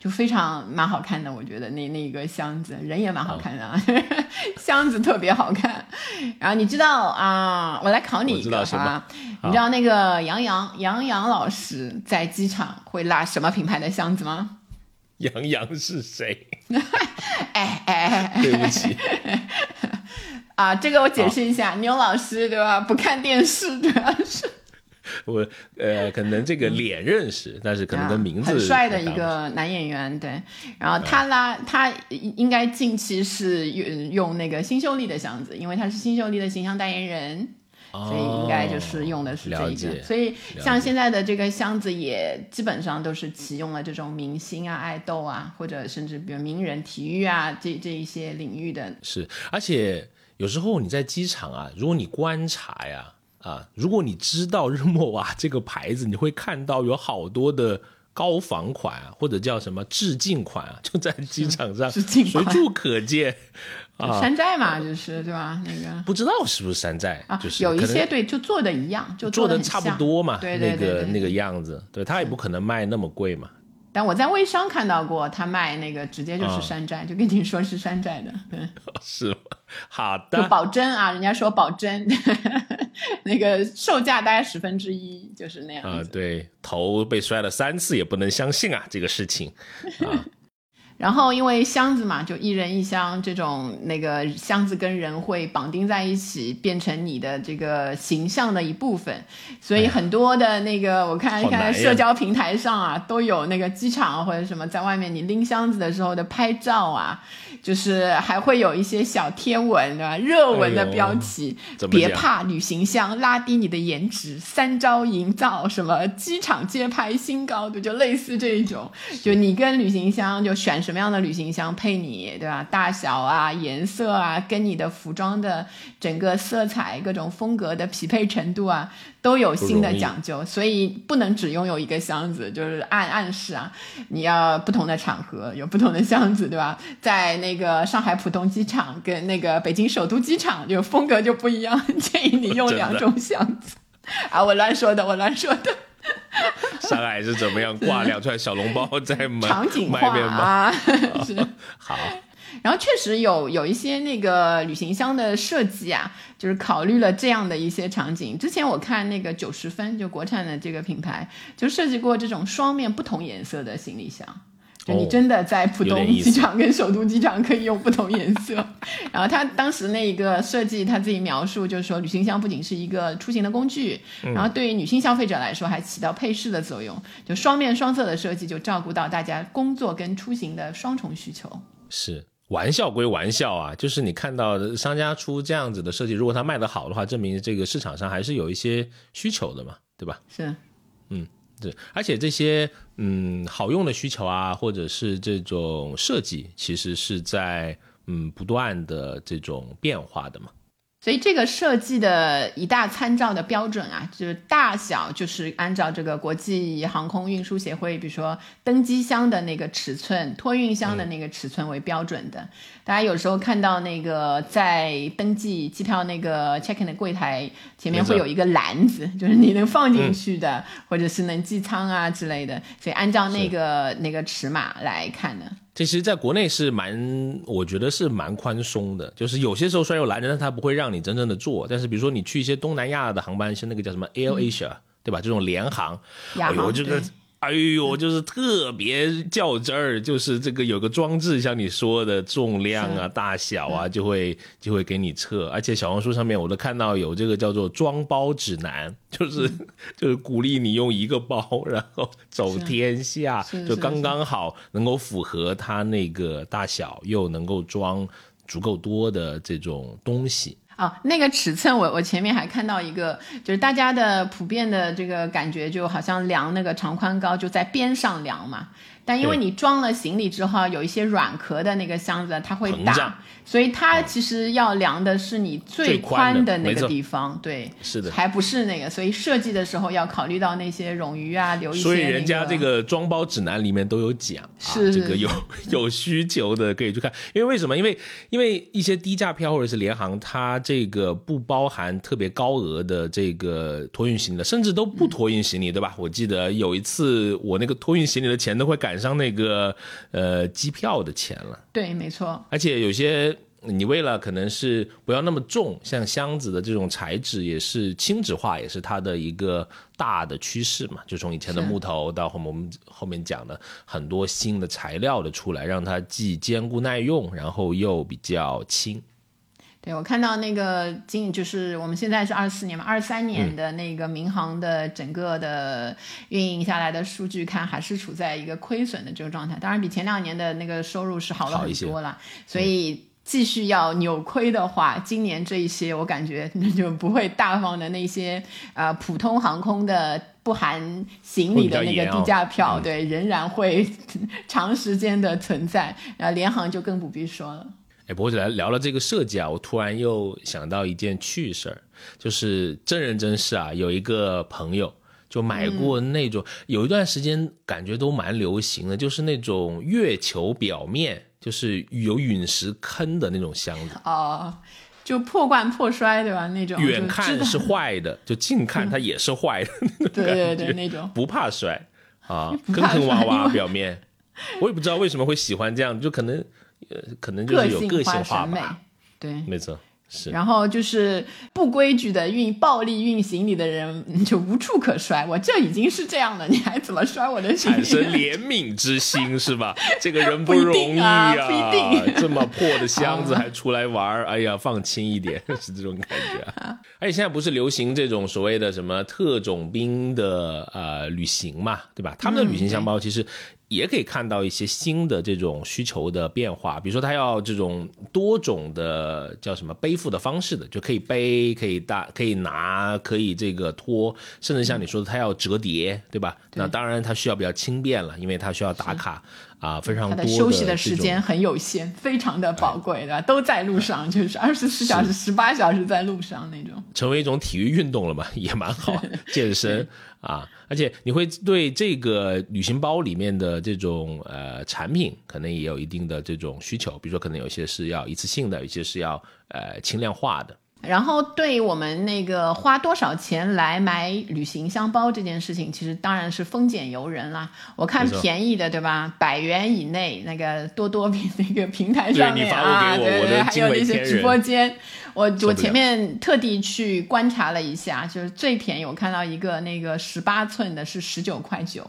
就非常蛮好看的，我觉得那那个箱子人也蛮好看的，啊，箱子特别好看。然后你知道啊，我来考你一个啊，你知道那个杨洋杨洋老师在机场会拉什么品牌的箱子吗？杨洋是谁？哎哎，对不起 啊，这个我解释一下，牛老师对吧？不看电视主要是 我呃，可能这个脸认识，但是可能跟名字很帅的一个男演员，对。然后他拉他应该近期是用用那个新秀丽的箱子，因为他是新秀丽的形象代言人。所以应该就是用的是这个，所以像现在的这个箱子也基本上都是启用了这种明星啊、爱豆啊，或者甚至比如名人、体育啊这这一些领域的。是，而且有时候你在机场啊，如果你观察呀啊，如果你知道日默瓦这个牌子，你会看到有好多的高仿款啊，或者叫什么致敬款啊，就在机场上 随处可见。山寨嘛，就是对吧？那个不知道是不是山寨啊？就是有一些对，就做的一样，就做的差不多嘛。对对对，那个那个样子，对他也不可能卖那么贵嘛。但我在微商看到过，他卖那个直接就是山寨，就跟你说是山寨的。是吗？好的，保真啊，人家说保真，那个售价大概十分之一，就是那样啊。对，头被摔了三次也不能相信啊，这个事情啊。然后因为箱子嘛，就一人一箱，这种那个箱子跟人会绑定在一起，变成你的这个形象的一部分。所以很多的那个，我看看社交平台上啊，都有那个机场或者什么在外面你拎箱子的时候的拍照啊。就是还会有一些小贴文，对吧？热文的标题，别怕旅行箱拉低你的颜值，三招营造什么机场街拍新高度，就类似这一种。就你跟旅行箱就选什么样的旅行箱配你，对吧？大小啊，颜色啊，跟你的服装的整个色彩、各种风格的匹配程度啊。都有新的讲究，所以不能只拥有一个箱子，就是暗暗示啊，你要不同的场合有不同的箱子，对吧？在那个上海浦东机场跟那个北京首都机场，就风格就不一样，建议你用两种箱子。啊，我乱说的，我乱说的。上海是怎么样挂两串小笼包在门场景外面吗？是 好。然后确实有有一些那个旅行箱的设计啊，就是考虑了这样的一些场景。之前我看那个九十分，就国产的这个品牌，就设计过这种双面不同颜色的行李箱。就你真的在浦东机场跟首都机场可以用不同颜色。然后他当时那一个设计，他自己描述就是说，旅行箱不仅是一个出行的工具，然后对于女性消费者来说还起到配饰的作用。就双面双色的设计，就照顾到大家工作跟出行的双重需求。是玩笑归玩笑啊，就是你看到商家出这样子的设计，如果它卖得好的话，证明这个市场上还是有一些需求的嘛，对吧？是，嗯。对，而且这些嗯好用的需求啊，或者是这种设计，其实是在嗯不断的这种变化的嘛。所以这个设计的一大参照的标准啊，就是大小，就是按照这个国际航空运输协会，比如说登机箱的那个尺寸、托运箱的那个尺寸为标准的。大家有时候看到那个在登记机票那个 check in 的柜台前面会有一个篮子，就是你能放进去的，或者是能寄舱啊之类的。所以按照那个那个尺码来看呢。其实，在国内是蛮，我觉得是蛮宽松的，就是有些时候虽然有拦着，但它不会让你真正的坐。但是，比如说你去一些东南亚的航班，像那个叫什么 Air Asia，对吧？这种联航，哎呦，这个。哎呦，就是特别较真儿，就是这个有个装置，像你说的重量啊、大小啊，就会就会给你测。而且小红书上面我都看到有这个叫做装包指南，就是就是鼓励你用一个包，然后走天下，就刚刚好能够符合它那个大小，又能够装足够多的这种东西。啊，那个尺寸，我我前面还看到一个，就是大家的普遍的这个感觉，就好像量那个长宽高就在边上量嘛。但因为你装了行李之后，有一些软壳的那个箱子，它会大，所以它其实要量的是你最宽的那个地方，对，是的，还不是那个，所以设计的时候要考虑到那些冗余啊，留一些。所以人家这个装包指南里面都有讲，是这个有有需求的可以去看，因为为什么？因为因为一些低价票或者是联航，它这个不包含特别高额的这个托运行李，甚至都不托运行李，对吧？我记得有一次我那个托运行李的钱都会赶。上那个呃机票的钱了，对，没错。而且有些你为了可能是不要那么重，像箱子的这种材质也是轻质化，也是它的一个大的趋势嘛。就从以前的木头到后面我们后面讲的很多新的材料的出来，让它既坚固耐用，然后又比较轻。对，我看到那个今就是我们现在是二四年嘛，二三年的那个民航的整个的运营下来的数据看，还是处在一个亏损的这个状态。当然，比前两年的那个收入是好了很多了。所以继续要扭亏的话，今年这一些我感觉那就不会大方的那些呃普通航空的不含行李的那个低价票，对，仍然会 长时间的存在。然后，联航就更不必说了。哎，不过来聊了这个设计啊，我突然又想到一件趣事儿，就是真人真事啊。有一个朋友就买过那种，有一段时间感觉都蛮流行的，就是那种月球表面就是有陨石坑的那种箱子。哦，就破罐破摔对吧？那种远看是坏的，就近看它也是坏的。对对对，那种不怕摔啊，坑坑洼洼表面，我也不知道为什么会喜欢这样，就可能。呃，可能就是有个性化吧，对，没错，是。然后就是不规矩的运暴力运行你的人就无处可摔，我这已经是这样了，你还怎么摔我的？产生怜悯之心是吧？这个人不 容易啊，不一定，这么破的箱子 还出来玩哎呀，放轻一点，是这种感觉啊。而且现在不是流行这种所谓的什么特种兵的呃旅行嘛，对吧？他们的旅行箱包其实。也可以看到一些新的这种需求的变化，比如说他要这种多种的叫什么背负的方式的，就可以背，可以大，可以拿，可以这个拖，甚至像你说的，他要折叠，对吧？那当然它需要比较轻便了，因为它需要打卡啊，非常多的休息的时间很有限，非常的宝贵对吧，都在路上，就是二十四小时、十八小时在路上那种，成为一种体育运动了嘛，也蛮好，健身。啊，而且你会对这个旅行包里面的这种呃产品，可能也有一定的这种需求，比如说可能有些是要一次性的，有些是要呃轻量化的。然后对我们那个花多少钱来买旅行箱包这件事情，其实当然是丰俭由人啦。我看便宜的，对吧？百元以内，那个多多平那个平台上面啊，对对，还有那些直播间。我我前面特地去观察了一下，就是最便宜，我看到一个那个十八寸的是十九块九，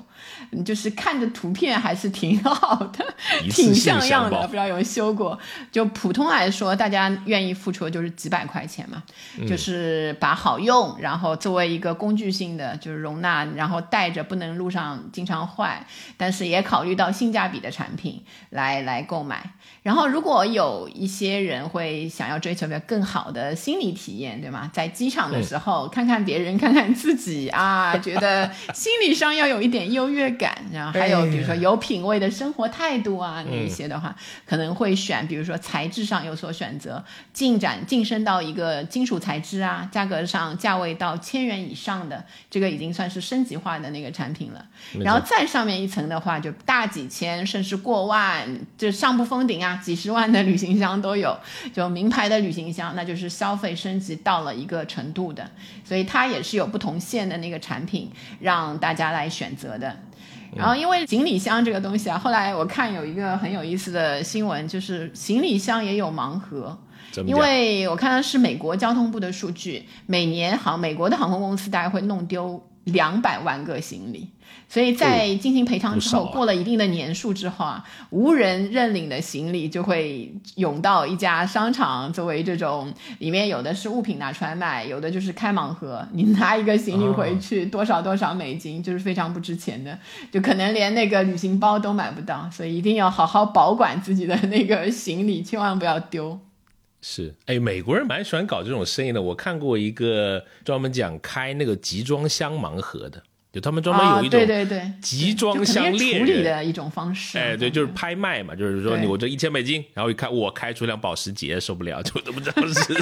就是看着图片还是挺好的，挺像样的。不知道有没有修过？就普通来说，大家愿意付出的就是几百块钱嘛，就是把好用，然后作为一个工具性的，就是容纳，然后带着不能路上经常坏，但是也考虑到性价比的产品来来购买。然后如果有一些人会想要追求个更好的心理体验，对吗？在机场的时候，看看别人，看看自己啊，觉得心理上要有一点优越感。然后还有比如说有品位的生活态度啊，那一些的话，可能会选，比如说材质上有所选择，进展晋升到一个金属材质啊，价格上价位到千元以上的，这个已经算是升级化的那个产品了。然后再上面一层的话，就大几千甚至过万，就上不封顶啊，几十万的旅行箱都有，就名牌的旅行箱。那就是消费升级到了一个程度的，所以它也是有不同线的那个产品让大家来选择的。然后因为行李箱这个东西啊，后来我看有一个很有意思的新闻，就是行李箱也有盲盒。因为我看到是美国交通部的数据，每年航美国的航空公司大概会弄丢两百万个行李。所以在进行赔偿之后，过了一定的年数之后啊，无人认领的行李就会涌到一家商场，作为这种里面有的是物品拿出来卖，有的就是开盲盒。你拿一个行李回去，多少多少美金，就是非常不值钱的，就可能连那个旅行包都买不到。所以一定要好好保管自己的那个行李，千万不要丢。是，哎，美国人蛮喜欢搞这种生意的。我看过一个专门讲开那个集装箱盲盒的。就他们专门有一种对对对集装箱猎人的一种方式，哎，对，就是拍卖嘛，就是说你我这一千美金，然后一看我开出辆保时捷，受不了，就都不知道是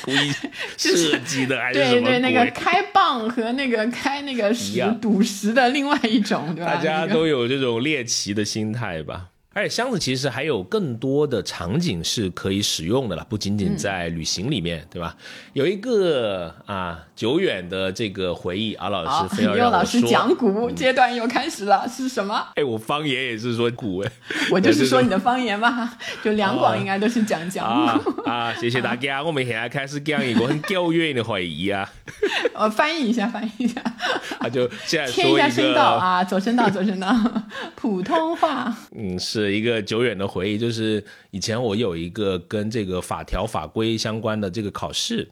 故意 设计的还是什么。对对，那个开蚌和那个开那个石赌石的另外一种，对吧？大家都有这种猎奇的心态吧。而且箱子其实还有更多的场景是可以使用的了，不仅仅在旅行里面，对吧？有一个啊久远的这个回忆，阿老师非要让老师讲古阶段又开始了，是什么？哎，我方言也是说古哎，我 就是说你的方言嘛，就两广应该都是讲讲古啊。谢谢大家，我们现在开始讲一个很久远的回忆啊。我翻译一下，翻译一下。啊，就现在说一下声道啊，左声道，左声道，普通话。嗯，是。一个久远的回忆，就是以前我有一个跟这个法条法规相关的这个考试，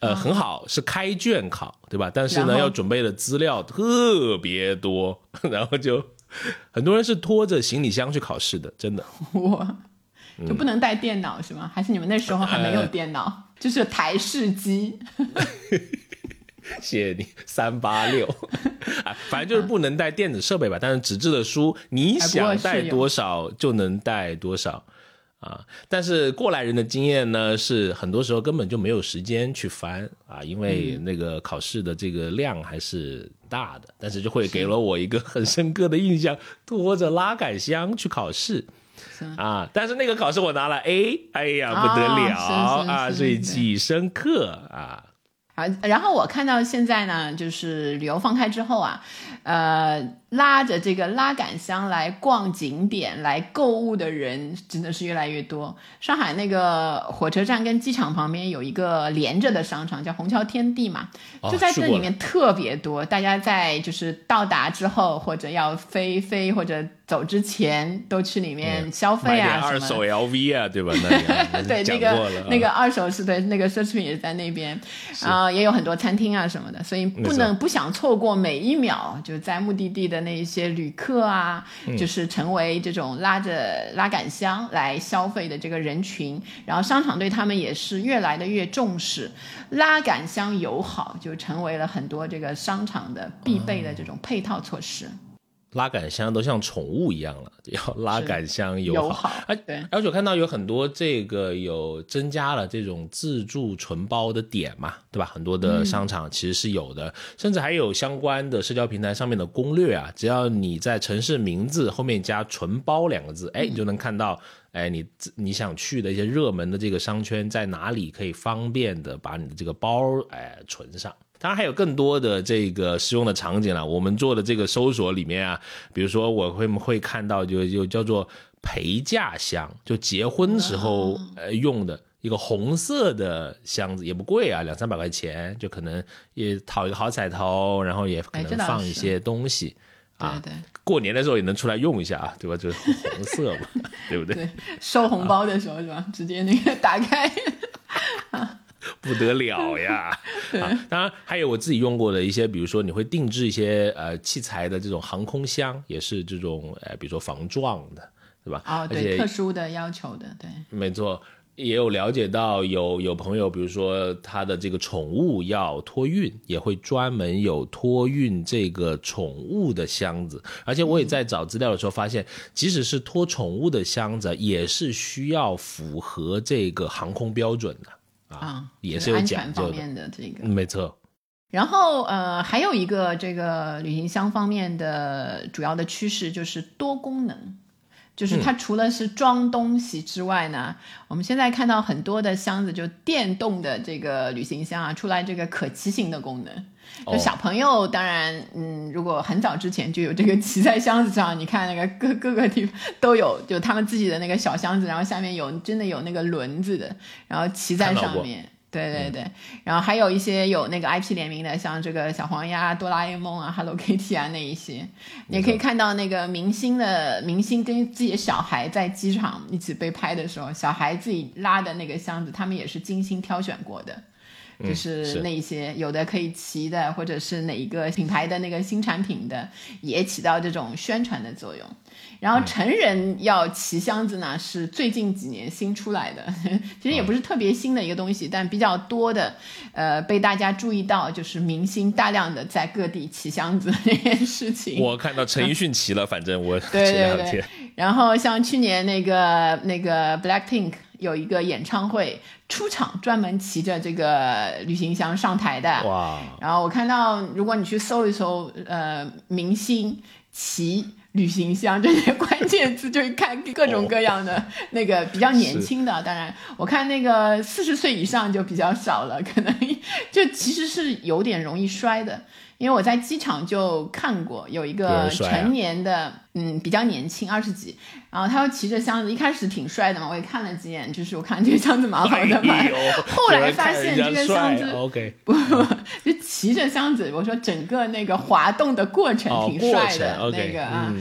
呃，很好，是开卷考，对吧？但是呢，要准备的资料特别多，然后就很多人是拖着行李箱去考试的，真的。哇，就不能带电脑是吗？还是你们那时候还没有电脑，就是台式机？谢谢你，三八六啊，反正就是不能带电子设备吧。但是纸质的书，你想带多少就能带多少啊。但是过来人的经验呢，是很多时候根本就没有时间去翻啊，因为那个考试的这个量还是大的。但是就会给了我一个很深刻的印象，拖着拉杆箱去考试啊。但是那个考试我拿了 A，哎呀不得了啊，所以记忆深刻啊。啊，然后我看到现在呢，就是旅游放开之后啊，呃。拉着这个拉杆箱来逛景点、来购物的人真的是越来越多。上海那个火车站跟机场旁边有一个连着的商场，叫虹桥天地嘛，就在这里面特别多。大家在就是到达之后，或者要飞飞或者走之前，都去里面消费啊。二手 LV 啊，对吧？那 对，那个那个二手是对，那个奢侈品也在那边啊，也有很多餐厅啊什么的，所以不能不想错过每一秒，就在目的地的。那一些旅客啊，就是成为这种拉着拉杆箱来消费的这个人群，然后商场对他们也是越来的越重视，拉杆箱友好就成为了很多这个商场的必备的这种配套措施。拉杆箱都像宠物一样了，要拉杆箱友好。哎，对，而且我看到有很多这个有增加了这种自助存包的点嘛，对吧？很多的商场其实是有的，甚至还有相关的社交平台上面的攻略啊。只要你在城市名字后面加“存包”两个字，哎，你就能看到，哎，你你想去的一些热门的这个商圈在哪里，可以方便的把你的这个包哎存上。当然还有更多的这个使用的场景了。我们做的这个搜索里面啊，比如说我会会看到就就叫做陪嫁箱，就结婚时候呃用的一个红色的箱子，也不贵啊，两三百块钱，就可能也讨一个好彩头，然后也可能放一些东西啊。对对，过年的时候也能出来用一下啊，对吧？就是红色嘛，对不对？对，收红包的时候是吧？直接那个打开。不得了呀！啊，当然还有我自己用过的一些，比如说你会定制一些呃器材的这种航空箱，也是这种呃，比如说防撞的，对吧？哦，对，特殊的要求的，对，没错。也有了解到有有朋友，比如说他的这个宠物要托运，也会专门有托运这个宠物的箱子。而且我也在找资料的时候发现，即使是托宠物的箱子，也是需要符合这个航空标准的。啊，也是有讲究的这个，没错。然后呃，还有一个这个旅行箱方面的主要的趋势就是多功能，就是它除了是装东西之外呢，我们现在看到很多的箱子就电动的这个旅行箱啊，出来这个可骑行的功能。就小朋友，当然，嗯，如果很早之前就有这个骑在箱子上，你看那个 各各个地方都有，就他们自己的那个小箱子，然后下面有真的有那个轮子的，然后骑在上面，对对对，然后还有一些有那个 IP 联名的，像这个小黄鸭、哆啦 A 梦啊、Hello Kitty 啊那一些，你可以看到那个明星的明星跟自己的小孩在机场一起被拍的时候，小孩自己拉的那个箱子，他们也是精心挑选过的。就是那些有的可以骑的，或者是哪一个品牌的那个新产品的，也起到这种宣传的作用。然后成人要骑箱子呢，是最近几年新出来的，其实也不是特别新的一个东西，但比较多的，呃，被大家注意到，就是明星大量的在各地骑箱子这件事情。我看到陈奕迅骑了，反正我 对对对。然后像去年那个那个 Blackpink。有一个演唱会出场，专门骑着这个旅行箱上台的。哇！然后我看到，如果你去搜一搜，呃，明星骑旅行箱这些关键词，就会看各种各样的那个比较年轻的。当然，我看那个四十岁以上就比较少了，可能就其实是有点容易摔的。因为我在机场就看过有一个成年的，嗯，比较年轻，二十几，然后他又骑着箱子，一开始挺帅的嘛，我也看了几眼，就是我看这个箱子蛮好的 嘛，后来发现这个箱子，OK，不不，就骑着箱子，我说整个那个滑动的过程挺帅的那个啊，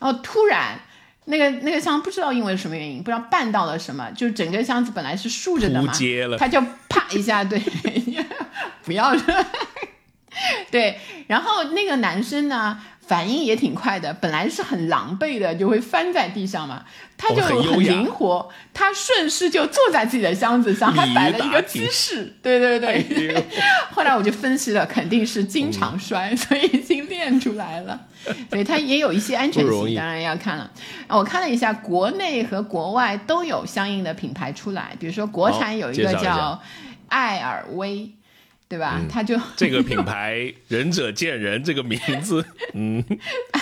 然后突然那个那个箱不知道因为什么原因，不知道绊到了什么，就整个箱子本来是竖着的嘛，他就啪一下，对，不要了。对，然后那个男生呢，反应也挺快的，本来是很狼狈的，就会翻在地上嘛，他就很灵活，他顺势就坐在自己的箱子上，还摆了一个姿势，对对对。后来我就分析了，肯定是经常摔，所以已经练出来了，所以他也有一些安全性，当然要看了。我看了一下，国内和国外都有相应的品牌出来，比如说国产有一个叫艾尔威。对吧？他就 这个品牌“仁者见仁”这个名字，嗯，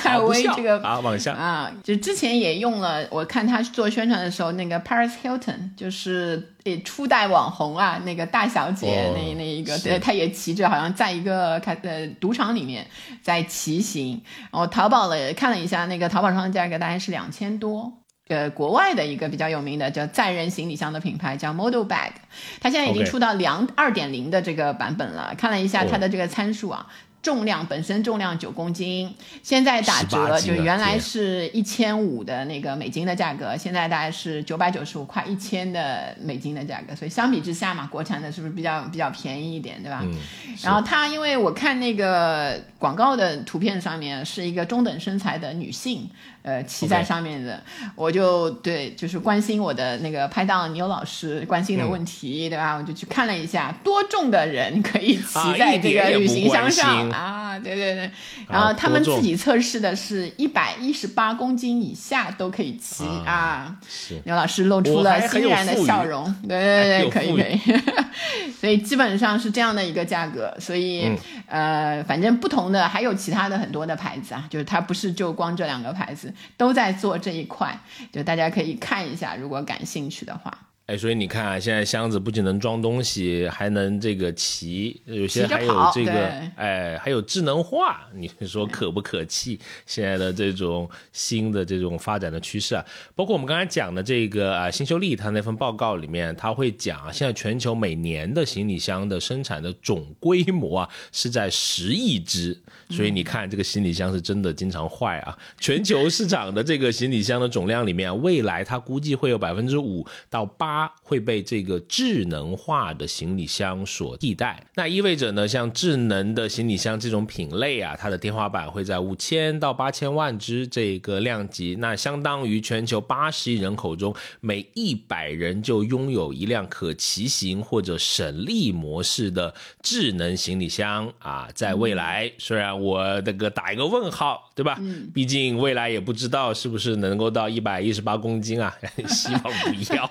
艾薇这个啊，往下啊，就之前也用了。我看他做宣传的时候，那个 Paris Hilton 就是诶初代网红啊，那个大小姐那那一个，对，他也骑着，好像在一个开呃赌场里面在骑行。然后淘宝了看了一下，那个淘宝上的价格大概是两千多。呃，国外的一个比较有名的叫载人行李箱的品牌叫 Model Bag，它现在已经出到两二点零的这个版本了。看了一下它的这个参数啊。重量本身重量九公斤，现在打折就原来是一千五的那个美金的价格，现在大概是九百九十五块一千的美金的价格，所以相比之下嘛，国产的是不是比较比较便宜一点，对吧？嗯。然后它因为我看那个广告的图片上面是一个中等身材的女性，呃，骑在上面的，我就对就是关心我的那个拍档牛老师关心的问题，对吧？我就去看了一下，多重的人可以骑在这个旅行箱上。啊，对对对。然后他们自己测试的是一百一十八公斤以下都可以骑啊。牛老师露出了欣然的笑容。对对对，可以可以。所以基本上是这样的一个价格。所以呃，反正不同的还有其他的很多的牌子啊，就是它不是就光这两个牌子都在做这一块，就大家可以看一下，如果感兴趣的话。哎，所以你看啊，现在箱子不仅能装东西，还能这个骑，有些还有这个，哎，还有智能化，你说可不可气？现在的这种新的这种发展的趋势啊，包括我们刚才讲的这个啊，新秀丽他那份报告里面，他会讲啊，现在全球每年的行李箱的生产的总规模啊，是在十亿只。所以你看，这个行李箱是真的经常坏啊！全球市场的这个行李箱的总量里面，未来它估计会有百分之五到八会被这个智能化的行李箱所替代。那意味着呢，像智能的行李箱这种品类啊，它的天花板会在五千到八千万只这个量级，那相当于全球八十亿人口中每一百人就拥有一辆可骑行或者省力模式的智能行李箱啊！在未来，虽然我这个打一个问号，对吧？嗯，毕竟未来也不知道是不是能够到一百一十八公斤啊，希望不要。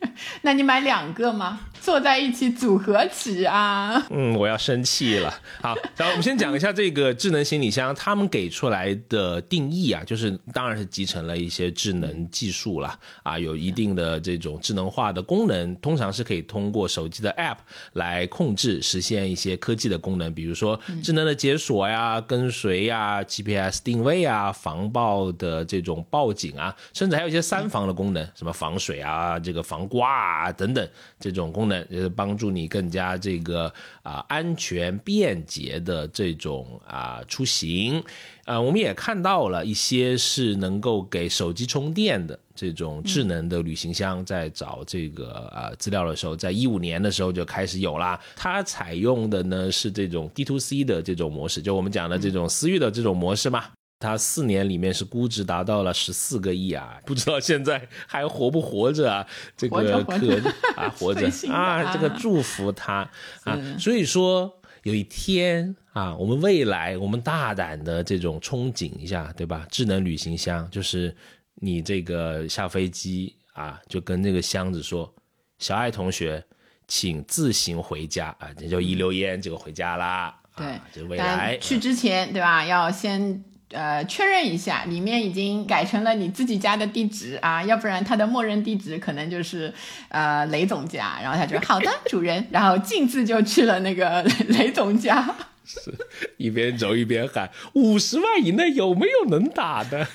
那你买两个吗？坐在一起组合起啊？嗯，我要生气了。好，然后我们先讲一下这个智能行李箱，他们给出来的定义啊，就是当然是集成了一些智能技术了啊，有一定的这种智能化的功能，通常是可以通过手机的 App 来控制，实现一些科技的功能，比如说智能的解锁呀、跟随呀、GPS 定位啊、防爆的这种报警啊，甚至还有一些三防的功能，什么防水啊、这个防刮啊等等这种功能。就是帮助你更加这个啊安全便捷的这种啊出行，呃，我们也看到了一些是能够给手机充电的这种智能的旅行箱，在找这个啊资料的时候，在一五年的时候就开始有啦。它采用的呢是这种 D to C 的这种模式，就我们讲的这种私域的这种模式嘛。它四年里面是估值达到了十四个亿啊，不知道现在还活不活着啊？这个可啊活着 啊，这个祝福他 啊。所以说有一天啊，我们未来我们大胆的这种憧憬一下，对吧？智能旅行箱就是你这个下飞机啊，就跟那个箱子说：“小爱同学，请自行回家啊。”这就一溜烟就回家啦。对，就未来去之前，对吧？要先。呃，确认一下，里面已经改成了你自己家的地址啊，要不然他的默认地址可能就是呃雷总家。然后他就好的，主人，然后径自就去了那个 雷总家，是一边走一边喊五十万以内有没有能打的？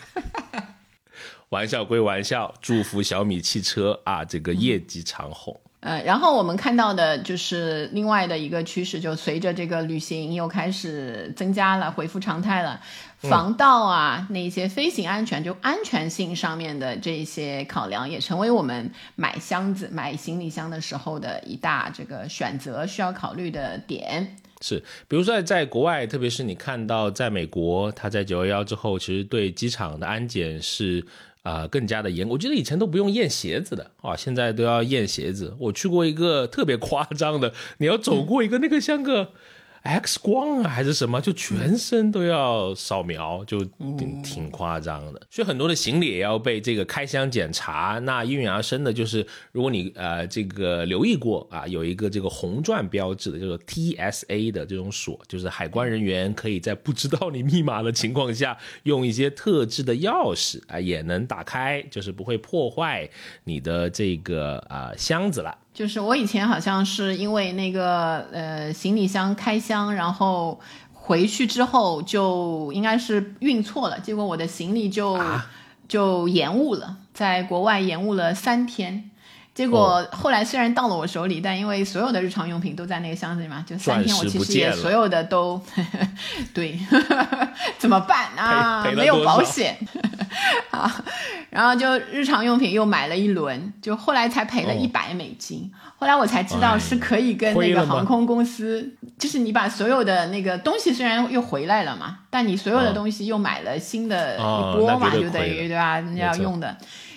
玩笑归玩笑，祝福小米汽车啊，这个业绩长虹。呃，然后我们看到的就是另外的一个趋势，就随着这个旅行又开始增加了，恢复常态了，防盗啊，那些飞行安全，就安全性上面的这些考量，也成为我们买箱子、买行李箱的时候的一大这个选择需要考虑的点。是，比如说在国外，特别是你看到在美国，他在九幺幺之后，其实对机场的安检是。啊，更加的严，我记得以前都不用验鞋子的啊，现在都要验鞋子。我去过一个特别夸张的，你要走过一个那个像个。X 光啊，还是什么？就全身都要扫描，就挺挺夸张的。所以很多的行李也要被这个开箱检查。那应运而生的就是，如果你呃这个留意过啊，有一个这个红钻标志的，叫做 TSA 的这种锁，就是海关人员可以在不知道你密码的情况下，用一些特制的钥匙啊，也能打开，就是不会破坏你的这个啊箱子了。就是我以前好像是因为那个呃行李箱开箱，然后回去之后就应该是运错了，结果我的行李就就延误了，在国外延误了三天。结果后来虽然到了我手里，但因为所有的日常用品都在那个箱子里嘛，就三天我其实也所有的都 对，怎么办？啊？没有保险。啊，然后就日常用品又买了一轮，就后来才赔了一百美金。后来我才知道是可以跟那个航空公司，就是你把所有的那个东西虽然又回来了嘛，但你所有的东西又买了新的一波嘛，就等于对吧？人家要用的。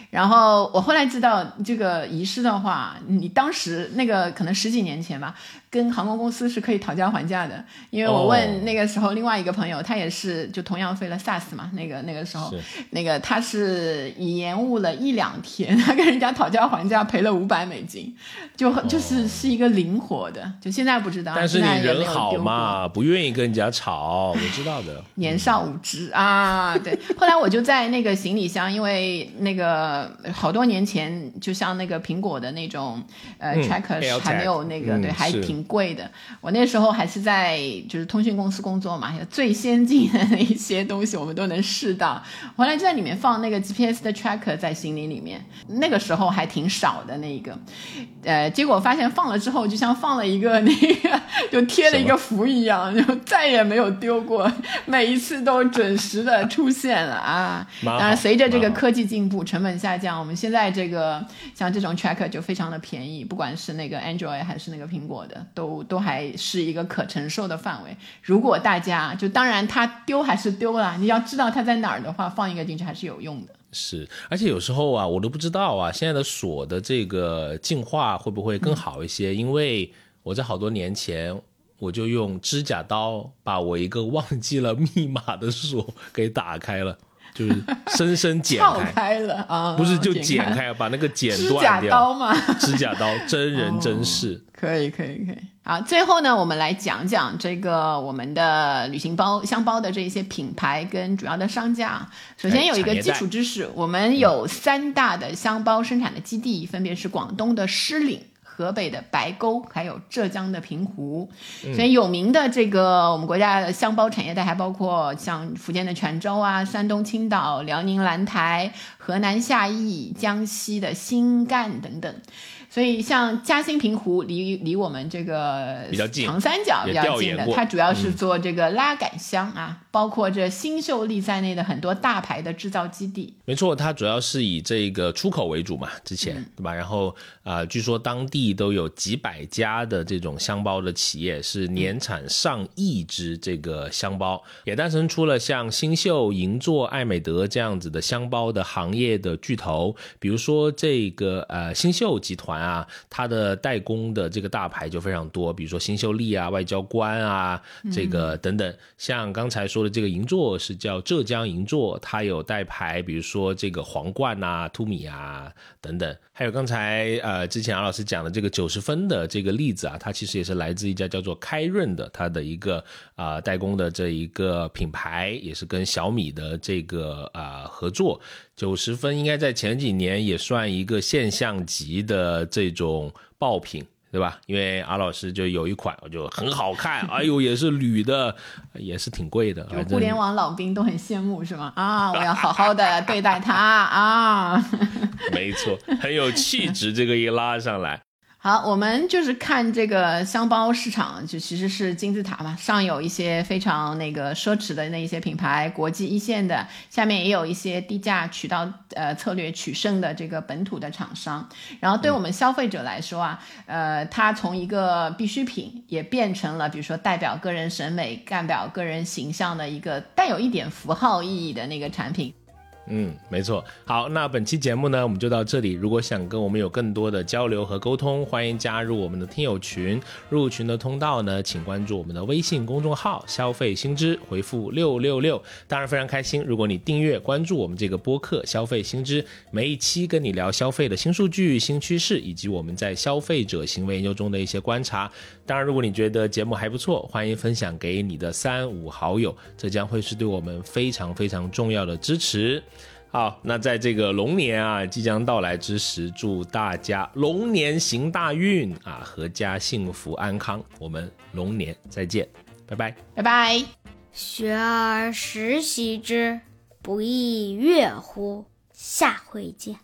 然后我后来知道这个遗失的话，你当时那个可能十几年前吧，跟航空公司是可以讨价还价的。因为我问那个时候另外一个朋友，他也是就同样飞了 SAS 嘛，那个那个时候，那个他是延误了一两天，他跟人家讨价还价赔了五百美金，就就是是一个灵活的。就现在不知道，但是你人好嘛，不愿意跟人家吵，我知道的。年少无知啊，对。后来我就在那个行李箱，因为那个好多年前，就像那个苹果的那种呃 tracker 还没有那个，对，还挺贵的。我那时候还是在就是通讯公司工作嘛，最先进的那一些东西我们都能试到。回来就在里面放那个 GPS 的 tracker 在行李里面，那个时候还挺少的那个。呃，结果发现放了之后，就像放了一个那个，就贴了一个符一样，就再也没有丢过，每一次都准时的出现了啊。当然，随着这个科技进步，成本下降，我们现在这个像这种 tracker 就非常的便宜，不管是那个 Android 还是那个苹果的，都都还是一个可承受的范围。如果大家就当然它丢还是丢了，你要知道它在哪儿的话，放一个进去还是有用的。是，而且有时候啊，我都不知道啊，现在的锁的这个进化会不会更好一些？因为我在好多年前我就用指甲刀把我一个忘记了密码的锁 给打开了，就是深深剪开了啊，不是就剪开，把那个剪断掉。指甲刀吗？指甲刀，真人真事。可以，可以，可以。好，最后呢，我们来讲讲这个我们的旅行包、箱包的这些品牌跟主要的商家。首先有一个基础知识，我们有三大的箱包生产的基地，分别是广东的狮岭、河北的白沟，还有浙江的平湖。所以有名的这个我们国家的箱包产业带，还包括像福建的泉州啊、山东青岛、辽宁兰台、河南夏邑、江西的新干等等。所以，像嘉兴平湖离离我们这个比较近长三角比较近的，它主要是做这个拉杆箱啊，包括这新秀丽在内的很多大牌的制造基地。没错，它主要是以这个出口为主嘛，之前对吧？然后啊，据说当地都有几百家的这种箱包的企业，是年产上亿只这个箱包，也诞生出了像新秀、银座、爱美德这样子的箱包的行业的巨头。比如说这个呃新秀集团。啊，它的代工的这个大牌就非常多，比如说新秀丽啊、外交官啊，这个等等。像刚才说的这个银座是叫浙江银座，它有代牌，比如说这个皇冠啊、凸米啊等等。还有刚才呃之前阿老师讲的这个九十分的这个例子啊，它其实也是来自一家叫做开润的，它的一个啊代工的这一个品牌，也是跟小米的这个啊合作。九十分应该在前几年也算一个现象级的这种爆品，对吧？因为阿老师就有一款，我就很好看，哎呦，也是铝的，也是挺贵的。互联网老兵都很羡慕，是吗？啊，我要好好的对待它啊。没错，很有气质，这个一拉上来。好，我们就是看这个箱包市场，就其实是金字塔嘛，上有一些非常那个奢侈的那一些品牌，国际一线的，下面也有一些低价渠道呃策略取胜的这个本土的厂商。然后对我们消费者来说啊，呃，它从一个必需品也变成了，比如说代表个人审美、代表个人形象的一个带有一点符号意义的那个产品。嗯，没错。好，那本期节目呢，我们就到这里。如果想跟我们有更多的交流和沟通，欢迎加入我们的听友群。入群的通道呢，请关注我们的微信公众号“消费新知”，回复六六六。当然非常开心，如果你订阅关注我们这个播客“消费新知”，每一期跟你聊消费的新数据、新趋势，以及我们在消费者行为研究中的一些观察。当然，如果你觉得节目还不错，欢迎分享给你的三五好友，这将会是对我们非常非常重要的支持。好，那在这个龙年啊即将到来之时，祝大家龙年行大运啊，阖家幸福安康。我们龙年再见，拜拜，拜拜。学而时习之，不亦说乎？下回见。